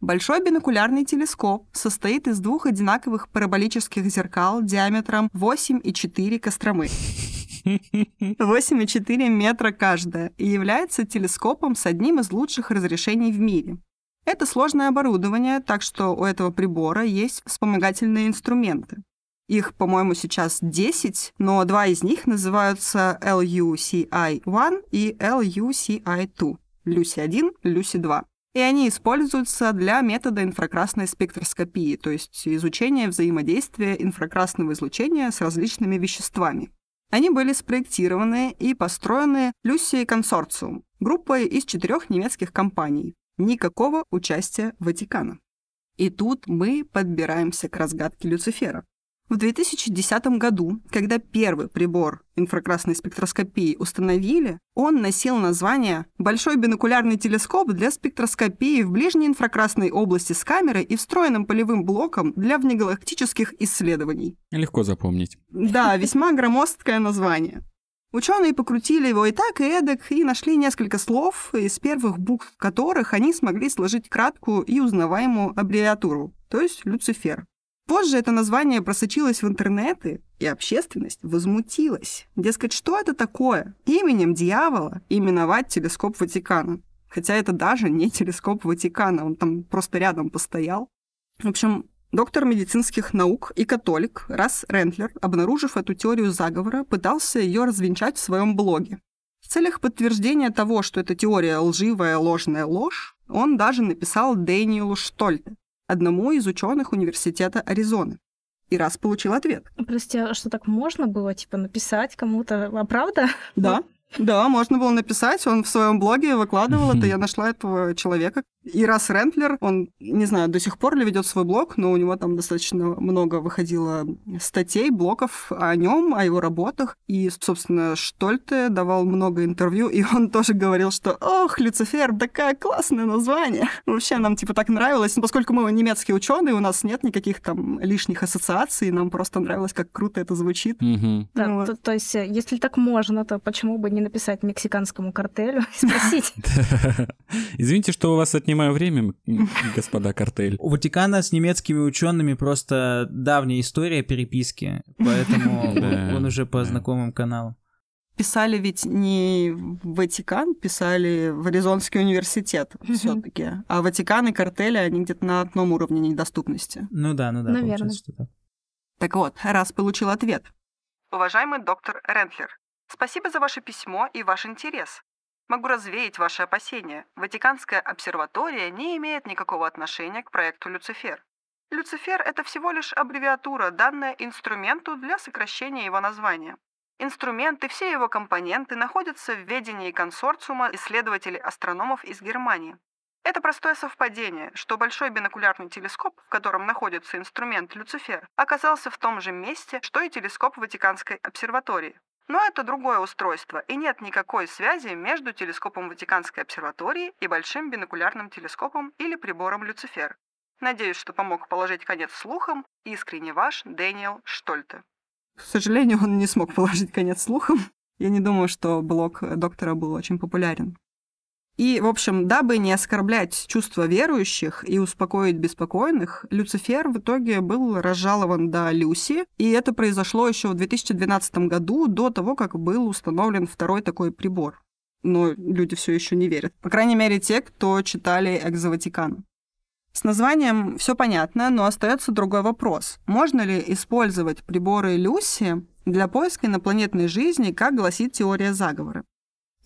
S1: Большой бинокулярный телескоп состоит из двух одинаковых параболических зеркал диаметром 8,4 костромы. 8,4 метра каждая и является телескопом с одним из лучших разрешений в мире. Это сложное оборудование, так что у этого прибора есть вспомогательные инструменты. Их, по-моему, сейчас 10, но два из них называются LUCI-1 и LUCI-2. Люси-1, Люси-2. И они используются для метода инфракрасной спектроскопии, то есть изучения взаимодействия инфракрасного излучения с различными веществами. Они были спроектированы и построены Люси консорциум, группой из четырех немецких компаний. Никакого участия Ватикана. И тут мы подбираемся к разгадке Люцифера. В 2010 году, когда первый прибор инфракрасной спектроскопии установили, он носил название «Большой бинокулярный телескоп для спектроскопии в ближней инфракрасной области с камерой и встроенным полевым блоком для внегалактических исследований».
S3: Легко запомнить.
S1: Да, весьма громоздкое название. Ученые покрутили его и так, и эдак, и нашли несколько слов, из первых букв которых они смогли сложить краткую и узнаваемую аббревиатуру, то есть Люцифер. Позже это название просочилось в интернеты, и общественность возмутилась. Дескать, что это такое? Именем дьявола именовать телескоп Ватикана. Хотя это даже не телескоп Ватикана, он там просто рядом постоял. В общем, доктор медицинских наук и католик Расс Рентлер, обнаружив эту теорию заговора, пытался ее развенчать в своем блоге. В целях подтверждения того, что эта теория лживая, ложная ложь, он даже написал Дэниелу Штольте, одному из ученых университета Аризоны. И раз получил ответ.
S2: Прости, а что так можно было, типа, написать кому-то? А правда?
S1: Да, да, можно было написать, он в своем блоге выкладывал это, я нашла этого человека. И раз Рентлер, он, не знаю, до сих пор ли ведет свой блог, но у него там достаточно много выходило статей, блоков о нем, о его работах. И, собственно, Штольте давал много интервью, и он тоже говорил, что «Ох, Люцифер, такое классное название!» Вообще нам, типа, так нравилось. Но поскольку мы немецкие ученые, у нас нет никаких там лишних ассоциаций, нам просто нравилось, как круто это звучит.
S2: Да, вот. то, то есть, если так можно, то почему бы не написать мексиканскому картелю и спросить?
S3: Извините, что у вас отнимает отнимаю время, господа картель.
S4: У Ватикана с немецкими учеными просто давняя история переписки, поэтому он уже по знакомым каналам.
S1: Писали ведь не в Ватикан, писали в Аризонский университет все-таки. А Ватикан и картели, они где-то на одном уровне недоступности.
S4: Ну да, ну да,
S2: Наверное.
S4: что так.
S1: Так вот, раз получил ответ. Уважаемый доктор Рентлер, спасибо за ваше письмо и ваш интерес. Могу развеять ваши опасения. Ватиканская обсерватория не имеет никакого отношения к проекту Люцифер. Люцифер – это всего лишь аббревиатура, данная инструменту для сокращения его названия. Инструмент и все его компоненты находятся в ведении консорциума исследователей-астрономов из Германии. Это простое совпадение, что большой бинокулярный телескоп, в котором находится инструмент Люцифер, оказался в том же месте, что и телескоп Ватиканской обсерватории. Но это другое устройство, и нет никакой связи между телескопом Ватиканской обсерватории и большим бинокулярным телескопом или прибором Люцифер. Надеюсь, что помог положить конец слухам. Искренне ваш Дэниел Штольте. К сожалению, он не смог положить конец слухам. Я не думаю, что блог доктора был очень популярен. И, в общем, дабы не оскорблять чувства верующих и успокоить беспокойных, Люцифер в итоге был разжалован до Люси, и это произошло еще в 2012 году, до того, как был установлен второй такой прибор. Но люди все еще не верят. По крайней мере, те, кто читали «Экзоватикан». С названием все понятно, но остается другой вопрос. Можно ли использовать приборы Люси для поиска инопланетной жизни, как гласит теория заговора?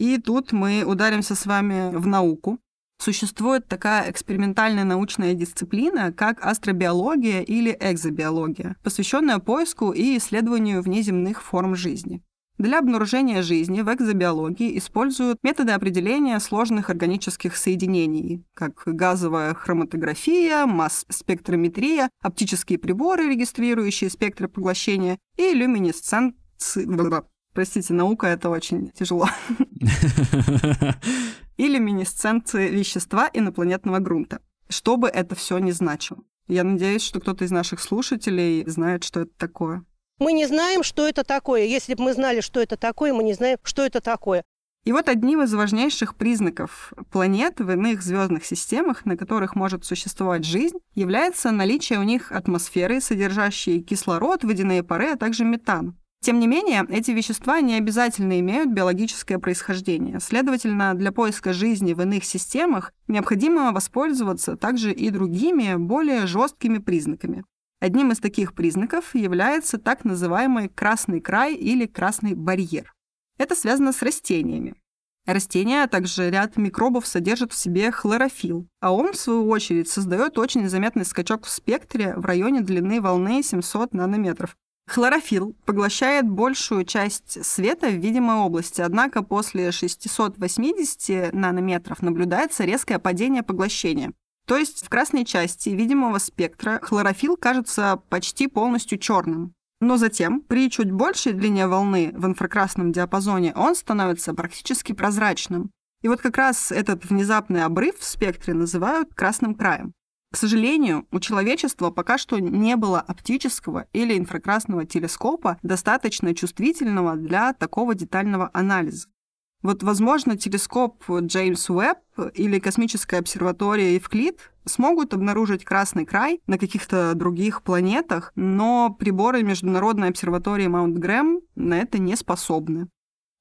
S1: И тут мы ударимся с вами в науку. Существует такая экспериментальная научная дисциплина, как астробиология или экзобиология, посвященная поиску и исследованию внеземных форм жизни. Для обнаружения жизни в экзобиологии используют методы определения сложных органических соединений, как газовая хроматография, масс-спектрометрия, оптические приборы, регистрирующие спектры поглощения, и люминесценции... Простите, наука — это очень тяжело. Или люминесценции вещества инопланетного грунта. Что бы это все ни значило. Я надеюсь, что кто-то из наших слушателей знает, что это такое.
S5: Мы не знаем, что это такое. Если бы мы знали, что это такое, мы не знаем, что это такое.
S1: И вот одним из важнейших признаков планет в иных звездных системах, на которых может существовать жизнь, является наличие у них атмосферы, содержащей кислород, водяные пары, а также метан. Тем не менее, эти вещества не обязательно имеют биологическое происхождение. Следовательно, для поиска жизни в иных системах необходимо воспользоваться также и другими, более жесткими признаками. Одним из таких признаков является так называемый красный край или красный барьер. Это связано с растениями. Растения, а также ряд микробов содержат в себе хлорофилл, а он, в свою очередь, создает очень заметный скачок в спектре в районе длины волны 700 нанометров. Хлорофилл поглощает большую часть света в видимой области, однако после 680 нанометров наблюдается резкое падение поглощения. То есть в красной части видимого спектра хлорофилл кажется почти полностью черным. Но затем, при чуть большей длине волны в инфракрасном диапазоне, он становится практически прозрачным. И вот как раз этот внезапный обрыв в спектре называют красным краем. К сожалению, у человечества пока что не было оптического или инфракрасного телескопа, достаточно чувствительного для такого детального анализа. Вот, возможно, телескоп Джеймс Уэбб или космическая обсерватория Евклид смогут обнаружить красный край на каких-то других планетах, но приборы Международной обсерватории Маунт Грэм на это не способны.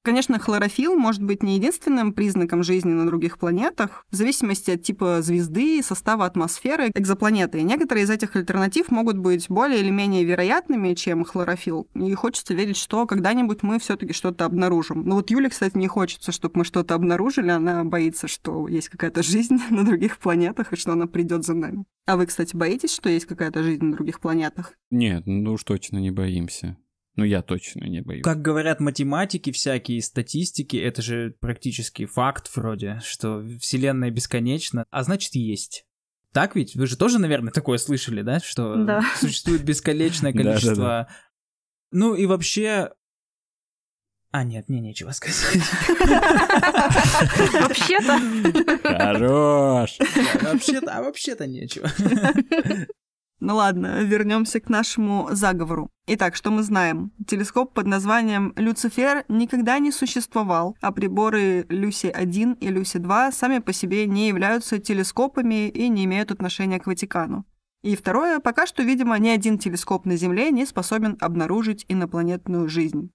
S1: Конечно, хлорофилл может быть не единственным признаком жизни на других планетах, в зависимости от типа звезды, состава атмосферы экзопланеты. И некоторые из этих альтернатив могут быть более или менее вероятными, чем хлорофилл. И хочется верить, что когда-нибудь мы все таки что-то обнаружим. Но вот Юле, кстати, не хочется, чтобы мы что-то обнаружили. Она боится, что есть какая-то жизнь на других планетах и что она придет за нами. А вы, кстати, боитесь, что есть какая-то жизнь на других планетах?
S3: Нет, ну уж точно не боимся. Ну, я точно не боюсь.
S4: Как говорят математики всякие, статистики, это же практически факт вроде, что Вселенная бесконечна, а значит есть. Так ведь? Вы же тоже, наверное, такое слышали, да? Что
S2: Да.
S4: существует бесконечное количество... Ну и вообще... А, нет, мне нечего сказать.
S2: Вообще-то.
S3: Хорош!
S4: Да, Вообще-то, а вообще-то нечего.
S1: Ну ладно, вернемся к нашему заговору. Итак, что мы знаем? Телескоп под названием Люцифер никогда не существовал, а приборы Люси-1 и Люси-2 сами по себе не являются телескопами и не имеют отношения к Ватикану. И второе, пока что, видимо, ни один телескоп на Земле не способен обнаружить инопланетную жизнь.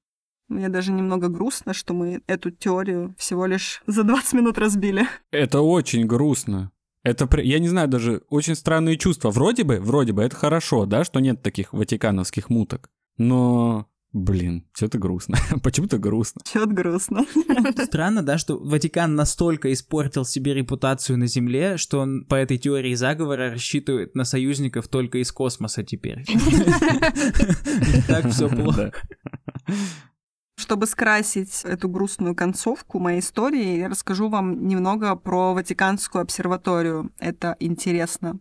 S1: Мне даже немного грустно, что мы эту теорию всего лишь за 20 минут разбили.
S3: Это очень грустно. Это, я не знаю, даже очень странные чувства. Вроде бы, вроде бы, это хорошо, да, что нет таких ватикановских муток. Но, блин, что-то грустно. Почему-то грустно.
S1: Чё-то грустно.
S4: Странно, да, что Ватикан настолько испортил себе репутацию на Земле, что он по этой теории заговора рассчитывает на союзников только из космоса теперь. Так все плохо.
S1: Чтобы скрасить эту грустную концовку моей истории, я расскажу вам немного про Ватиканскую обсерваторию. Это интересно.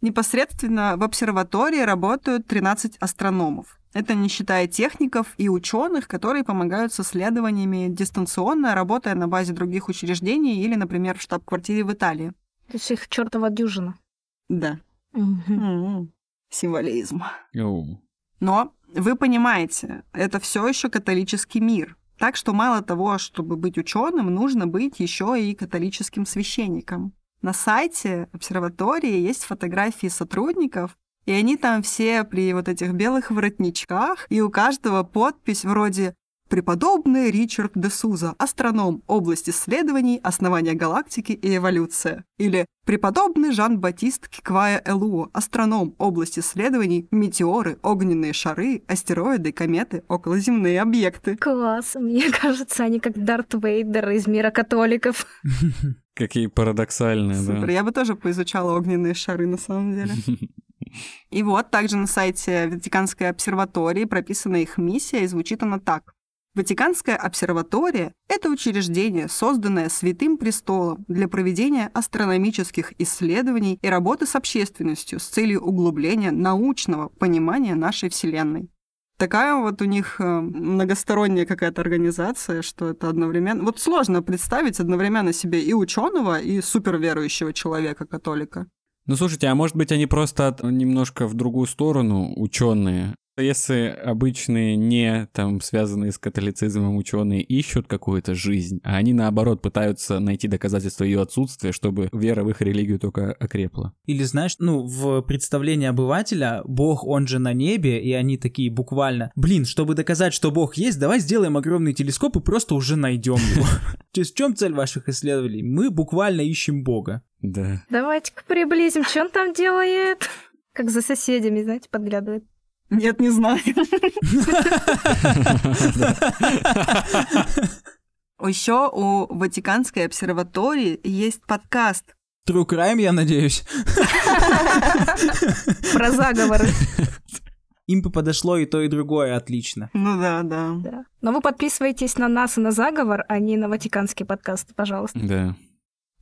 S1: Непосредственно в обсерватории работают 13 астрономов. Это не считая техников и ученых, которые помогают с исследованиями дистанционно, работая на базе других учреждений или, например, в штаб-квартире в Италии.
S2: То есть их чертова дюжина.
S1: Да. М-м. Символизм.
S3: Оу.
S1: Но вы понимаете, это все еще католический мир. Так что мало того, чтобы быть ученым, нужно быть еще и католическим священником. На сайте обсерватории есть фотографии сотрудников, и они там все при вот этих белых воротничках, и у каждого подпись вроде «Преподобный Ричард де Суза, астроном, область исследований, основания галактики и эволюция». Или «Преподобный Жан-Батист Киквая Элуо, астроном, область исследований, метеоры, огненные шары, астероиды, кометы, околоземные объекты».
S2: Класс. Мне кажется, они как Дарт Вейдер из мира католиков.
S3: Какие парадоксальные,
S1: Супер,
S3: да.
S1: я бы тоже поизучала огненные шары на самом деле. И вот также на сайте Ватиканской обсерватории прописана их миссия, и звучит она так. Ватиканская обсерватория – это учреждение, созданное Святым Престолом для проведения астрономических исследований и работы с общественностью с целью углубления научного понимания нашей Вселенной. Такая вот у них э, многосторонняя какая-то организация, что это одновременно... Вот сложно представить одновременно себе и ученого, и суперверующего человека-католика.
S3: Ну, слушайте, а может быть, они просто немножко в другую сторону ученые? Если обычные не там связанные с католицизмом ученые ищут какую-то жизнь, а они наоборот пытаются найти доказательства ее отсутствия, чтобы вера в их религию только окрепла.
S4: Или знаешь, ну, в представлении обывателя Бог, он же на небе, и они такие буквально, блин, чтобы доказать, что Бог есть, давай сделаем огромный телескоп и просто уже найдем его. То есть в чем цель ваших исследований? Мы буквально ищем Бога.
S3: Да.
S2: Давайте-ка приблизим, что он там делает. Как за соседями, знаете, подглядывает.
S1: Нет, не знаю. Еще у Ватиканской обсерватории есть подкаст.
S4: True Crime, я надеюсь.
S2: Про заговоры.
S4: Им бы подошло и то, и другое отлично.
S1: Ну да, да.
S2: Да. Но вы подписываетесь на нас и на заговор, а не на Ватиканский подкаст, пожалуйста.
S3: Да.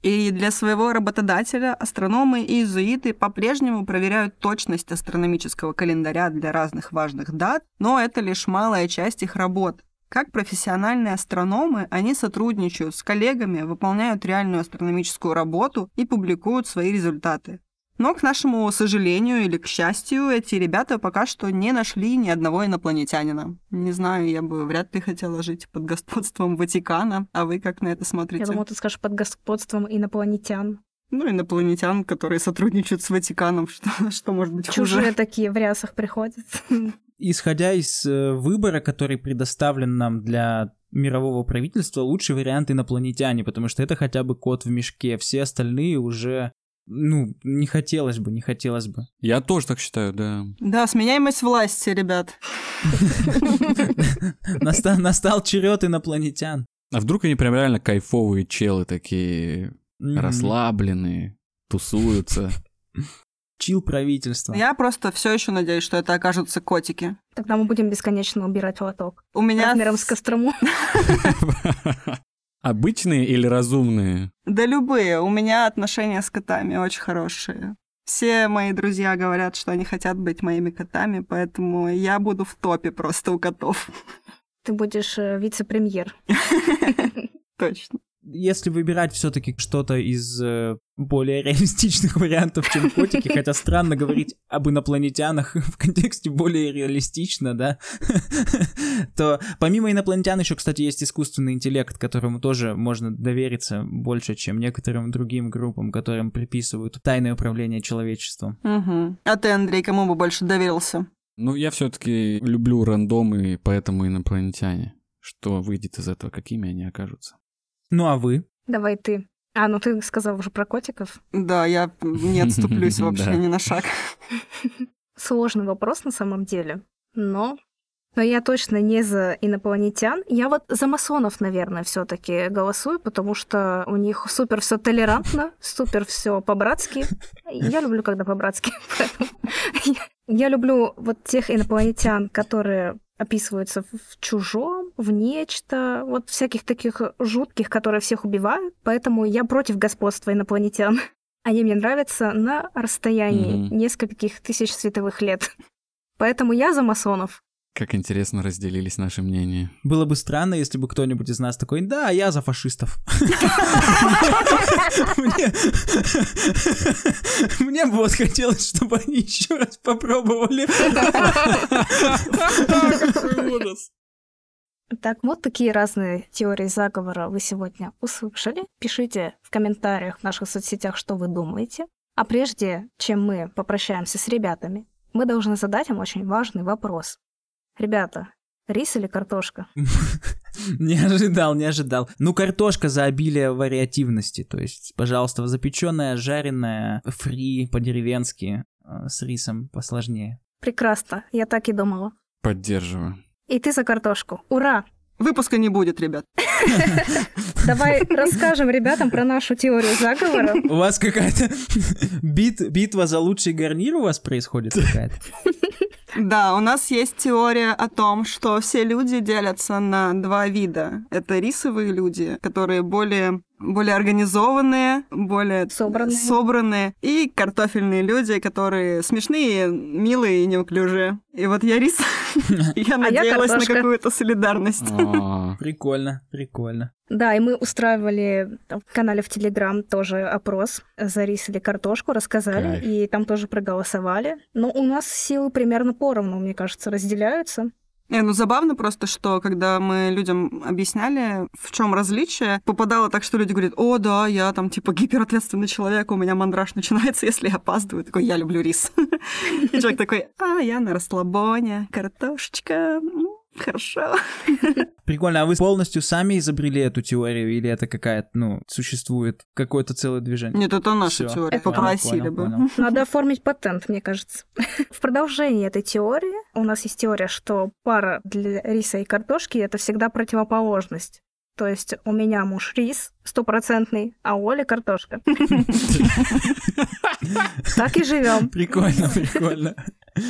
S1: И для своего работодателя астрономы и иезуиты по-прежнему проверяют точность астрономического календаря для разных важных дат, но это лишь малая часть их работ. Как профессиональные астрономы, они сотрудничают с коллегами, выполняют реальную астрономическую работу и публикуют свои результаты. Но, к нашему сожалению или к счастью, эти ребята пока что не нашли ни одного инопланетянина. Не знаю, я бы вряд ли хотела жить под господством Ватикана, а вы как на это смотрите?
S2: Я думаю, ты скажешь под господством инопланетян.
S1: Ну, инопланетян, которые сотрудничают с Ватиканом, что, что может быть
S2: Чужие
S1: хуже?
S2: такие в рясах приходят.
S4: Исходя из э, выбора, который предоставлен нам для мирового правительства, лучший вариант инопланетяне, потому что это хотя бы кот в мешке. Все остальные уже, ну, не хотелось бы, не хотелось бы.
S3: Я тоже так считаю, да.
S1: Да, сменяемость власти, ребят.
S4: Настал, черед инопланетян.
S3: А вдруг они прям реально кайфовые челы такие, расслабленные, тусуются.
S4: Чил правительства.
S1: Я просто все еще надеюсь, что это окажутся котики.
S2: Тогда мы будем бесконечно убирать лоток.
S1: У меня...
S2: Размером с Кострому.
S3: Обычные или разумные?
S1: Да любые. У меня отношения с котами очень хорошие. Все мои друзья говорят, что они хотят быть моими котами, поэтому я буду в топе просто у котов.
S2: Ты будешь э, вице-премьер.
S1: Точно.
S4: Если выбирать все-таки что-то из э, более реалистичных вариантов, чем котики, хотя странно говорить об инопланетянах в контексте более реалистично, да, то помимо инопланетян еще, кстати, есть искусственный интеллект, которому тоже можно довериться больше, чем некоторым другим группам, которым приписывают тайное управление человечеством.
S1: А ты, Андрей, кому бы больше доверился?
S3: Ну, я все-таки люблю рандом, и поэтому инопланетяне. Что выйдет из этого, какими они окажутся?
S4: Ну а вы?
S2: Давай ты. А, ну ты сказал уже про котиков.
S1: Да, я не отступлюсь вообще ни на шаг.
S2: Сложный вопрос на самом деле. Но... Но я точно не за инопланетян. Я вот за масонов, наверное, все таки голосую, потому что у них супер все толерантно, супер все по-братски. Я люблю, когда по-братски. я- люблю вот тех инопланетян, которые описываются в чужом, в нечто, вот всяких таких жутких, которые всех убивают. Поэтому я против господства инопланетян. Они мне нравятся на расстоянии
S3: Мгм.
S2: нескольких тысяч световых лет. Поэтому я за масонов.
S3: Как интересно разделились наши мнения.
S4: Было бы странно, если бы кто-нибудь из нас такой, да, я за фашистов. Мне- бы вот хотелось, чтобы они еще раз попробовали.
S2: Так, вот такие разные теории заговора вы сегодня услышали. Пишите в комментариях в наших соцсетях, что вы думаете. А прежде, чем мы попрощаемся с ребятами, мы должны задать им очень важный вопрос. Ребята, рис или картошка?
S4: Не ожидал, не ожидал. Ну, картошка за обилие вариативности. То есть, пожалуйста, запеченная, жареная, фри по-деревенски, э, с рисом посложнее.
S2: Прекрасно, я так и думала.
S3: Поддерживаю.
S2: И ты за картошку. Ура!
S1: Выпуска не будет, ребят.
S2: Давай расскажем ребятам про нашу теорию заговора.
S4: У вас какая-то бит, битва за лучший гарнир у вас происходит какая-то?
S1: Да, у нас есть теория о том, что все люди делятся на два вида. Это рисовые люди, которые более более организованные, более
S2: Собранные.
S1: собранные и картофельные люди, которые смешные, милые и неуклюжие. И вот я рис, я надеялась на какую-то солидарность.
S3: О,
S4: Прикольно, прикольно.
S2: Да, и мы устраивали в канале в Телеграм тоже опрос за рис или картошку, рассказали, и там тоже проголосовали. Но у нас силы примерно поровну, мне кажется, разделяются.
S1: Не, ну забавно просто, что когда мы людям объясняли, в чем различие, попадало так, что люди говорят, о, да, я там типа гиперответственный человек, у меня мандраж начинается, если я опаздываю. Такой, я люблю рис. И человек такой, а, я на расслабоне, картошечка, хорошо.
S4: Прикольно, а вы полностью сами изобрели эту теорию, или это какая-то, ну, существует какое-то целое движение?
S1: Нет, это наша
S4: Всё.
S1: теория,
S2: Это-
S1: попросили
S4: Понял,
S1: бы.
S4: понял.
S2: Надо оформить патент, мне кажется. В продолжении этой теории у нас есть теория, что пара для риса и картошки — это всегда противоположность. То есть у меня муж рис стопроцентный, а у Оли картошка. Так и живем.
S4: Прикольно, прикольно.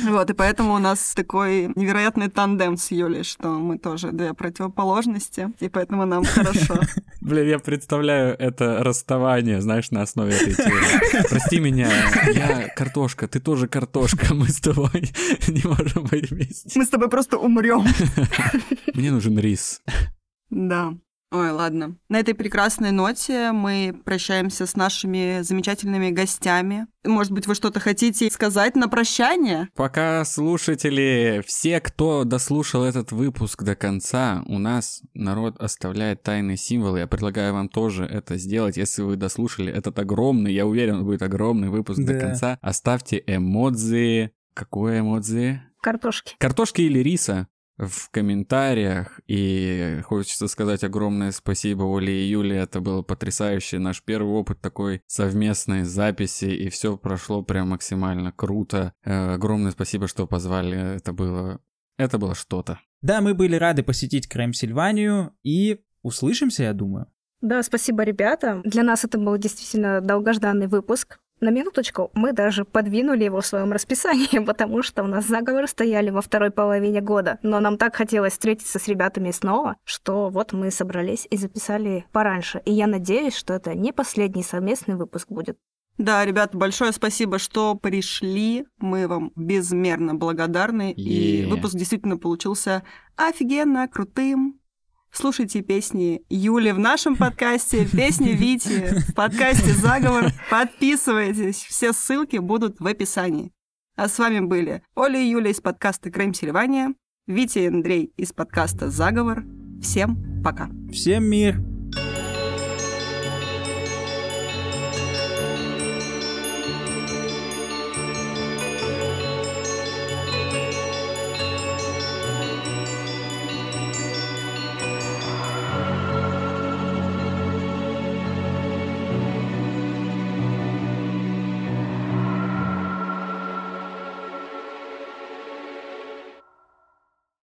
S1: Вот, и поэтому у нас такой невероятный тандем с Юлей, что мы тоже две противоположности, и поэтому нам хорошо.
S3: Блин, я представляю это расставание, знаешь, на основе этой теории. Прости меня, я картошка, ты тоже картошка, мы с тобой не можем быть вместе.
S1: Мы с тобой просто умрем.
S3: Мне нужен рис.
S1: Да. Ой, ладно. На этой прекрасной ноте мы прощаемся с нашими замечательными гостями. Может быть, вы что-то хотите сказать на прощание?
S3: Пока слушатели, все, кто дослушал этот выпуск до конца, у нас народ оставляет тайные символы. Я предлагаю вам тоже это сделать, если вы дослушали этот огромный, я уверен, будет огромный выпуск до
S4: Да.
S3: конца. Оставьте эмодзи. Какое эмодзи?
S2: Картошки.
S3: Картошки или риса в комментариях. И хочется сказать огромное спасибо Оле и Юле. Это было потрясающе. Наш первый опыт такой совместной записи. И все прошло прям максимально круто. Э, огромное спасибо, что позвали. Это было... Это было что-то.
S4: Да, мы были рады посетить Крем Сильванию и услышимся, я думаю.
S2: Да, спасибо, ребята. Для нас это был действительно долгожданный выпуск. На минуточку, мы даже подвинули его в своем расписании, потому что у нас заговоры стояли во второй половине года. Но нам так хотелось встретиться с ребятами снова, что вот мы собрались и записали пораньше. И я надеюсь, что это не последний совместный выпуск будет.
S1: Да, ребят, большое спасибо, что пришли. Мы вам безмерно благодарны. И
S3: Е.
S1: выпуск действительно получился офигенно крутым. Слушайте песни Юли в нашем подкасте, песни Вити в подкасте «Заговор». Подписывайтесь, все ссылки будут в описании. А с вами были Оля и Юля из подкаста «Крем Сильвания», Витя и Андрей из подкаста «Заговор». Всем пока!
S4: Всем мир!